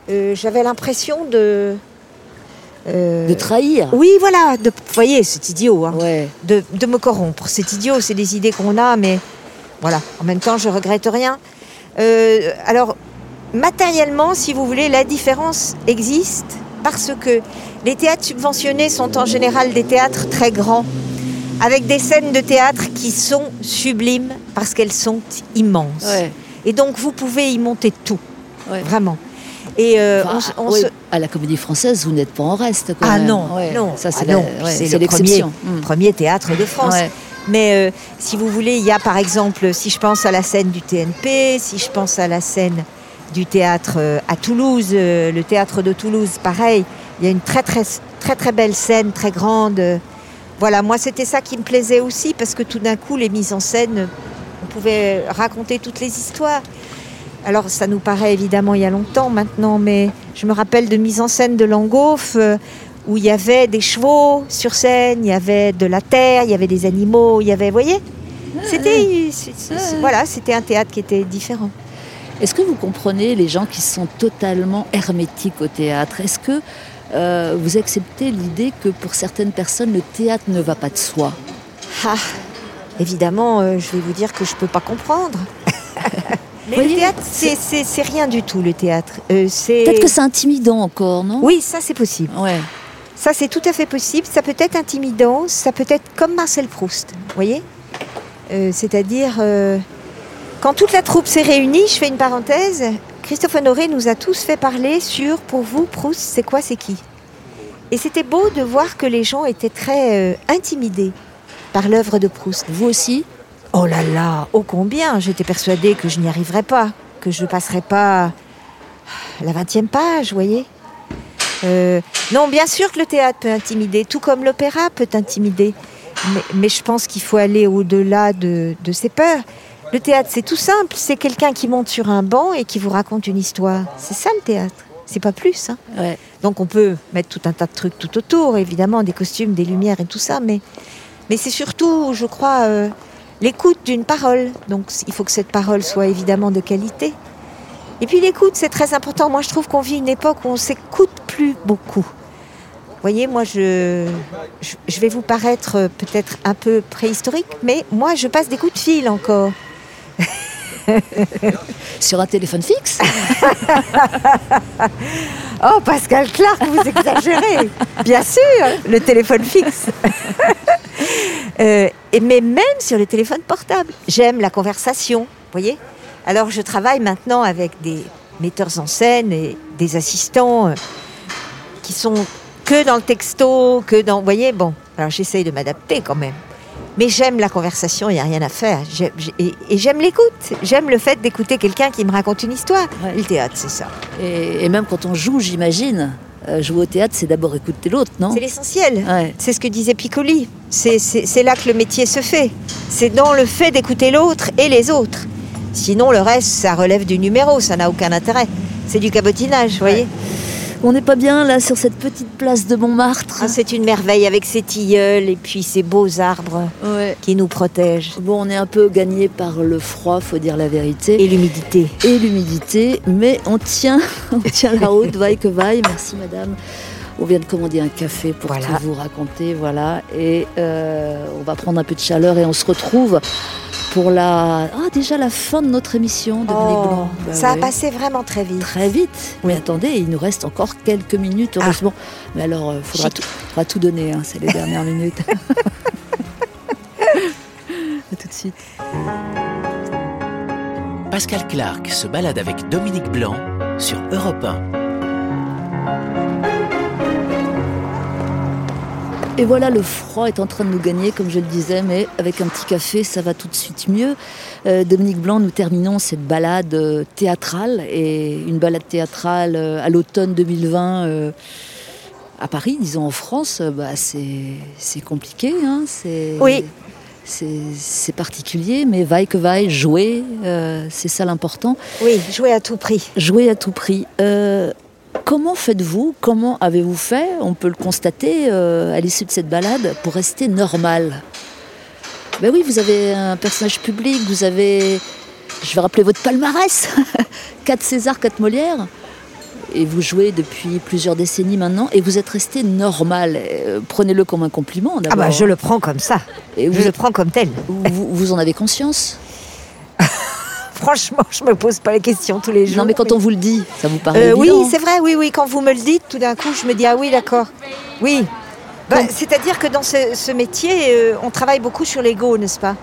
j'avais l'impression de... euh, De trahir. oui, voilà, de, vous voyez, c'est idiot, hein, Ouais. de, de me corrompre. C'est idiot, c'est des idées qu'on a, mais voilà, en même temps, je regrette rien. Euh, alors, matériellement, si vous voulez, la différence existe parce que les théâtres subventionnés sont en général des théâtres très grands, avec des scènes de théâtre qui sont sublimes parce qu'elles sont immenses. Ouais. Et donc, vous pouvez y monter tout, Ouais. vraiment. Et euh, Enfin, on se- on ouais, se- À la Comédie Française, vous n'êtes pas en reste. Quand Ah même. non, Ouais. non, ça c'est ah ouais, le premier, l'exception. Mm. premier théâtre de France. Ouais. Mais euh, si vous voulez, il y a par exemple, si je pense à la scène du TNP, si je pense à la scène du théâtre euh, à Toulouse, le théâtre de Toulouse, pareil, il y a une très très très très belle scène, très grande. Voilà, moi c'était ça qui me plaisait aussi parce que tout d'un coup les mises en scène, on pouvait raconter toutes les histoires. Alors ça nous paraît évidemment il y a longtemps maintenant, mais je me rappelle de mise en scène de Langoff euh, où il y avait des chevaux sur scène, il y avait de la terre, il y avait des animaux, il y avait, vous voyez, c'était, c'est- voilà, c'était un théâtre qui était différent. Est-ce que vous comprenez les gens qui sont totalement hermétiques au théâtre? Est-ce que euh, vous acceptez l'idée que pour certaines personnes, le théâtre ne va pas de soi? Ah, évidemment, euh, je vais vous dire que je peux pas comprendre. Mais le théâtre, c'est, rien du tout le théâtre. Euh. Peut-être que c'est intimidant encore, non? Oui, ça c'est possible. Ouais. Ça, c'est tout à fait possible. Ça peut être intimidant, ça peut être comme Marcel Proust, vous voyez? Euh, C'est-à-dire, euh, quand toute la troupe s'est réunie, je fais une parenthèse, Christophe Honoré nous a tous fait parler sur, pour vous, Proust, c'est quoi, c'est qui? Et c'était beau de voir que les gens étaient très intimidés par l'œuvre de Proust. Vous aussi? Oh là là, ô combien J'étais persuadée que je n'y arriverais pas, que je ne passerais pas la 20e page, voyez Euh, Non, bien sûr que le théâtre peut intimider, tout comme l'opéra peut intimider. Mais, mais je pense qu'il faut aller au-delà de, de ces peurs. Le théâtre, c'est tout simple. C'est quelqu'un qui monte sur un banc et qui vous raconte une histoire. C'est ça le théâtre. C'est pas plus. hein. Ouais. Donc on peut mettre tout un tas de trucs tout autour, évidemment, des costumes, des lumières et tout ça, mais, mais c'est surtout, je crois, euh, l'écoute d'une parole. Donc il faut que cette parole soit évidemment de qualité. Et puis l'écoute, c'est très important. Moi, je trouve qu'on vit une époque où on s'écoute plus beaucoup. Vous voyez, moi, je, vais vous paraître euh, peut-être un peu préhistorique, mais moi, je passe des coups de fil encore. Sur un téléphone fixe Oh, Pascal Clark, vous exagérez. Bien sûr, le téléphone fixe. Euh, et mais même sur le téléphone portable. J'aime la conversation, voyez Alors, je travaille maintenant avec des metteurs en scène et des assistants euh, qui sont que dans le texto, que dans... Vous voyez, bon, alors j'essaye de m'adapter quand même. Mais j'aime la conversation, il n'y a rien à faire. Et et j'aime l'écoute. J'aime le fait d'écouter quelqu'un qui me raconte une histoire. Ouais. Le théâtre, c'est ça. et, et même quand on joue, j'imagine, euh, jouer au théâtre, c'est d'abord écouter l'autre, non? C'est l'essentiel. Ouais. C'est ce que disait Piccoli. C'est là que le métier se fait. C'est dans le fait d'écouter l'autre et les autres. Sinon, le reste, ça relève du numéro, ça n'a aucun intérêt. C'est du cabotinage, vous voyez? On n'est pas bien là sur cette petite place de Montmartre Ah, c'est une merveille avec ses tilleuls et puis ces beaux arbres Ouais. qui nous protègent. Bon, on est un peu gagné par le froid, faut dire la vérité. Et l'humidité. et l'humidité, mais on tient, on tient la route, vaille que vaille. Merci madame. On vient de commander un café pour Voilà. tout vous raconter, voilà. Et euh, on va prendre un peu de chaleur et on se retrouve pour la, ah déjà la fin de notre émission de Blanc. Bah Oh, ça a passé vraiment très vite. Très vite. Mais attendez, il nous reste encore quelques minutes, heureusement. Mais alors, il faudra, Chic. tout, faudra tout donner, hein, c'est les dernières minutes. à tout de suite. Pascal Clark se balade avec Dominique Blanc sur Europe 1. Et voilà, le froid est en train de nous gagner, comme je le disais, mais avec un petit café, ça va tout de suite mieux. Euh, Dominique Blanc, nous terminons cette balade euh, théâtrale, et une balade théâtrale euh, à l'automne 2020 euh, à Paris, disons en France, bah, c'est compliqué. Hein, c'est- Oui. C'est c'est particulier, mais vaille que vaille, jouer, c'est ça l'important. Oui, jouer à tout prix. Jouer à tout prix. Comment faites-vous? Comment avez-vous fait? On peut le constater euh, à l'issue de cette balade pour rester normal. Ben oui, vous avez un personnage public, vous avez. Je vais rappeler votre palmarès 4 César, 4 Molières. Et vous jouez depuis plusieurs décennies maintenant et vous êtes resté normal. Euh, Prenez-le comme un compliment Ah bah je le prends comme ça. Et Je vous, le prends comme tel. vous, vous en avez conscience? Franchement, je me pose pas la question tous les jours. Non, mais quand on vous le dit, ça vous paraît Euh, oui, c'est vrai, oui, oui. Quand vous me le dites, tout d'un coup, je me dis ah oui, d'accord. Oui. Bah, C'est-à-dire que dans ce, ce métier, euh, on travaille beaucoup sur l'ego, n'est-ce pas?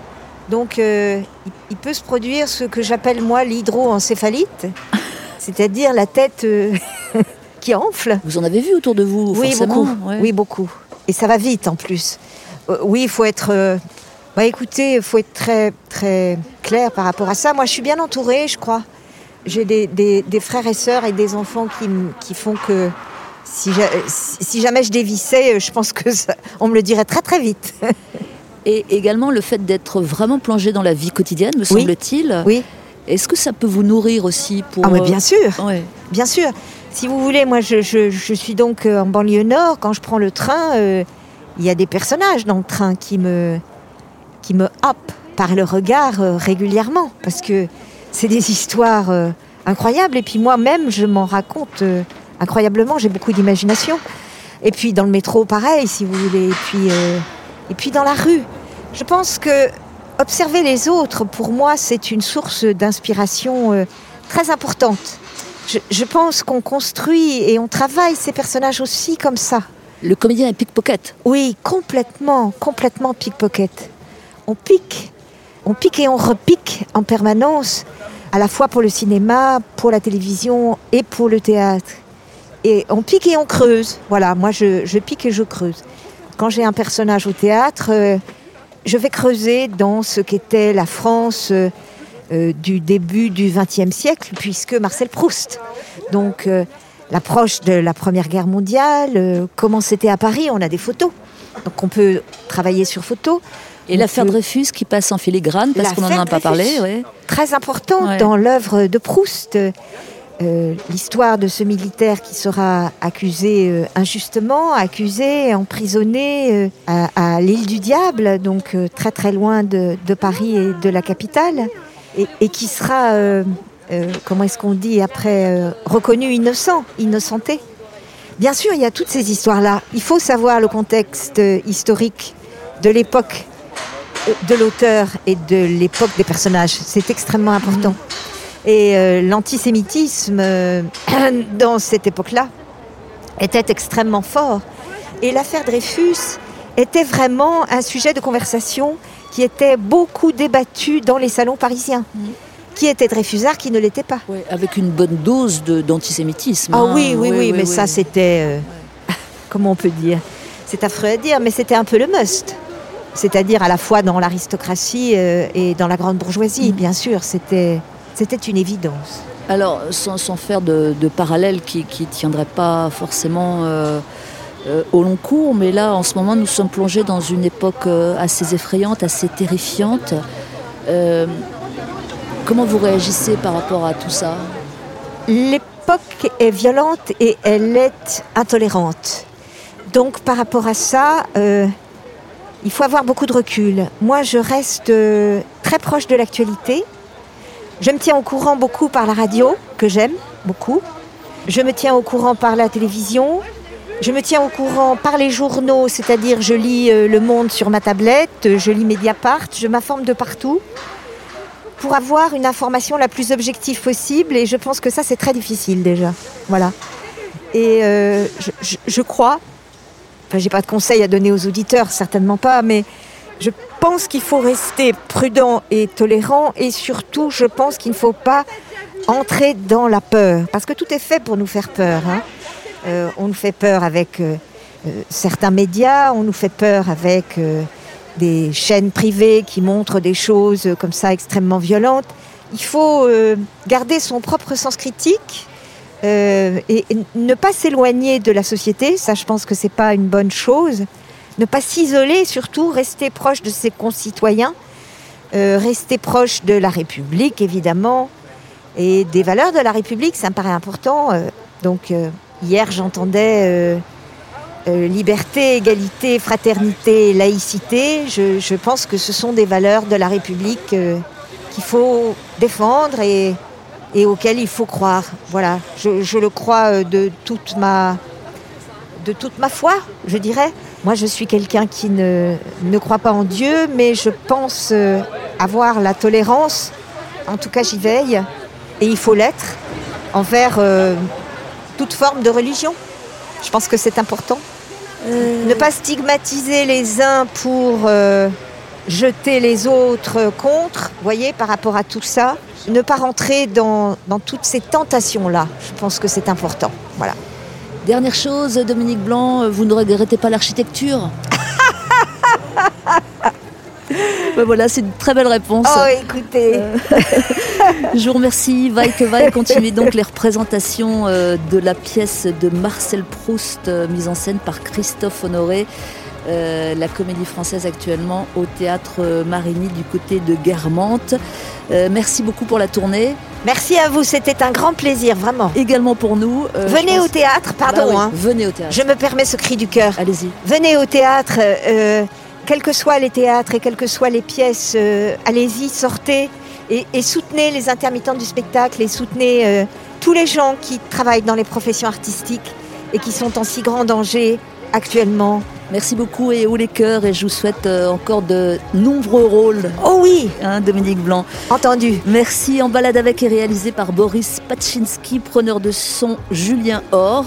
Donc, euh, il, il peut se produire ce que j'appelle moi l'hydroencéphalite, c'est-à-dire la tête qui enfle. Vous en avez vu autour de vous, Oui, forcément. beaucoup? ouais. Oui, beaucoup. Et ça va vite en plus. Oui, il faut être. Euh, bah, écoutez, il faut être très, très clair par rapport à ça. Moi, je suis bien entourée, je crois. J'ai des, des- des frères et sœurs et des enfants qui, qui font que si, ja- si- si jamais je dévissais, euh, je pense que ça- on me le dirait très très vite. Et également le fait d'être vraiment plongé dans la vie quotidienne, me Oui. semble-t-il. Oui. Est-ce que ça peut vous nourrir aussi pour Ah, mais euh, bien sûr. ouais. Bien sûr. Si vous voulez, moi, je, je- je suis donc euh, en banlieue nord. Quand je prends le train, euh, il y a des personnages dans le train qui me, qui me happent par le regard euh, régulièrement. Parce que c'est des histoires euh, incroyables. Et puis moi-même, je m'en raconte euh, incroyablement. J'ai beaucoup d'imagination. Et puis dans le métro, pareil, si vous voulez. Et puis, et puis dans la rue. Je pense que observer les autres, pour moi, c'est une source d'inspiration très importante. Je, je pense qu'on construit et on travaille ces personnages aussi comme ça. Le comédien est pickpocket. Oui, complètement, complètement pickpocket. On pique, on pique et on repique en permanence, à la fois pour le cinéma, pour la télévision et pour le théâtre. Et on pique et on creuse. Voilà, moi je, pique et je creuse. Quand j'ai un personnage au théâtre, euh, je vais creuser dans ce qu'était la France euh, euh, du début du XXe siècle, puisque Marcel Proust. Donc l'approche de la Première Guerre mondiale, comment c'était à Paris, on a des photos. Donc on peut travailler sur photos. Et l'affaire peut- Dreyfus qui passe en filigrane, parce qu'on n'en a pas parlé. Ouais. très important Ouais. dans l'œuvre de Proust. Euh, L'histoire de ce militaire qui sera accusé euh, injustement, accusé, emprisonné euh, à, à l'île du Diable, donc euh, très très loin de, de Paris et de la capitale, et, et qui sera, euh, euh, comment est-ce qu'on dit après, euh, reconnu innocent, innocenté. Bien sûr, il y a toutes ces histoires-là. Il faut savoir le contexte euh, historique de l'époque euh, de l'auteur et de l'époque des personnages. C'est extrêmement important. Et euh, l'antisémitisme euh, dans cette époque-là était extrêmement fort. Et l'affaire Dreyfus était vraiment un sujet de conversation qui était beaucoup débattu dans les salons parisiens. Qui était Dreyfusard, qui ne l'était pas. Avec une bonne dose d'antisémitisme. Ah hein. oui, oui, oui, mais ça c'était... euh, comment on peut dire? C'est affreux à dire, mais c'était un peu le must. C'est-à-dire à la fois dans l'aristocratie euh, et dans la grande bourgeoisie, Mm. bien sûr, c'était c'était une évidence. Alors, sans, sans faire de, de parallèle qui ne tiendrait pas forcément euh, euh, au long cours, mais là, en ce moment, nous sommes plongés dans une époque assez effrayante, assez terrifiante. Euh, comment vous réagissez par rapport à tout ça? L'époque est violente et elle est intolérante. Donc par rapport à ça, il faut avoir beaucoup de recul. Moi, je reste euh, très proche de l'actualité. Je me tiens au courant beaucoup par la radio, que j'aime beaucoup. Je me tiens au courant par la télévision. Je me tiens au courant par les journaux, c'est-à-dire je lis euh, Le Monde sur ma tablette, je lis Mediapart, je m'informe de partout pour avoir une information la plus objective possible. Et je pense que ça, c'est très difficile déjà. Voilà. Et euh, je, crois, enfin, j'ai pas de conseils à donner aux auditeurs, certainement pas, mais je pense qu'il faut rester prudent et tolérant et surtout, je pense qu'il ne faut pas entrer dans la peur parce que tout est fait pour nous faire peur. hein. Euh, on nous fait peur avec euh, euh, certains médias, on nous fait peur avec des chaînes privées qui montrent des choses comme ça extrêmement violentes. Il faut garder son propre sens critique euh, et, ne pas s'éloigner de la société. Ça, je pense que c'est pas une bonne chose. Ne pas s'isoler, surtout rester proche de ses concitoyens, euh, rester proche de la République, évidemment, et des valeurs de la République. Ça me paraît important. Euh, donc hier, j'entendais liberté, égalité, fraternité, laïcité. Je, je pense que ce sont des valeurs de la République qu'il faut défendre et, et auxquelles il faut croire. Voilà, je, je le crois euh, de toute ma de toute ma foi, je dirais. Moi, je suis quelqu'un qui ne, ne croit pas en Dieu, mais je pense euh, avoir la tolérance. En tout cas, j'y veille, et il faut l'être envers euh, toute forme de religion. Je pense que c'est important. Euh, Ne pas stigmatiser les uns pour jeter les autres contre, vous voyez, par rapport à tout ça. Ne pas rentrer dans, dans toutes ces tentations-là. Je pense que c'est important. Voilà. Dernière chose, Dominique Blanc, vous ne regrettez pas l'architecture? Ben voilà, c'est une très belle réponse. Oh, écoutez. Euh, Je vous remercie. Vaille que vaille, continuez donc les représentations euh, de la pièce de Marcel Proust, euh, mise en scène par Christophe Honoré. Euh, la comédie française actuellement au théâtre Marigny du côté de Guermantes. Euh, merci beaucoup pour la tournée. Merci à vous, c'était un grand plaisir, vraiment. Également pour nous. euh, Venez au théâtre, pardon. Bah oui, hein. Venez au théâtre. Je me permets ce cri du cœur. Allez-y. Venez au théâtre, quels que soient les théâtres et quelles que soient les pièces, allez-y, sortez et, et soutenez les intermittents du spectacle et soutenez tous les gens qui travaillent dans les professions artistiques et qui sont en si grand danger actuellement. Merci beaucoup et haut les cœurs et je vous souhaite euh, encore de nombreux rôles. Oh oui, hein, Dominique Blanc. entendu. Merci en balade avec est réalisé par Boris Pachinski, preneur de son Julien Or.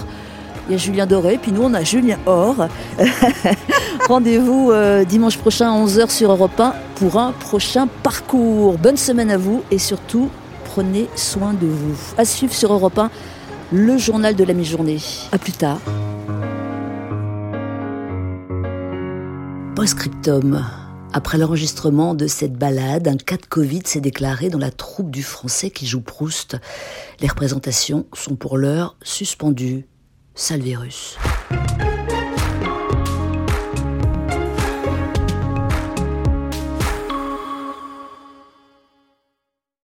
Il y a Julien Doré, puis nous on a Julien Or. Rendez-vous euh, dimanche prochain à 11h sur Europe 1 pour un prochain parcours. Bonne semaine à vous et surtout prenez soin de vous. À suivre sur Europe 1, le journal de la mi-journée. À plus tard. Postscriptum. Après l'enregistrement de cette balade, un cas de Covid s'est déclaré dans la troupe du français qui joue Proust. Les représentations sont pour l'heure suspendues. Sale virus.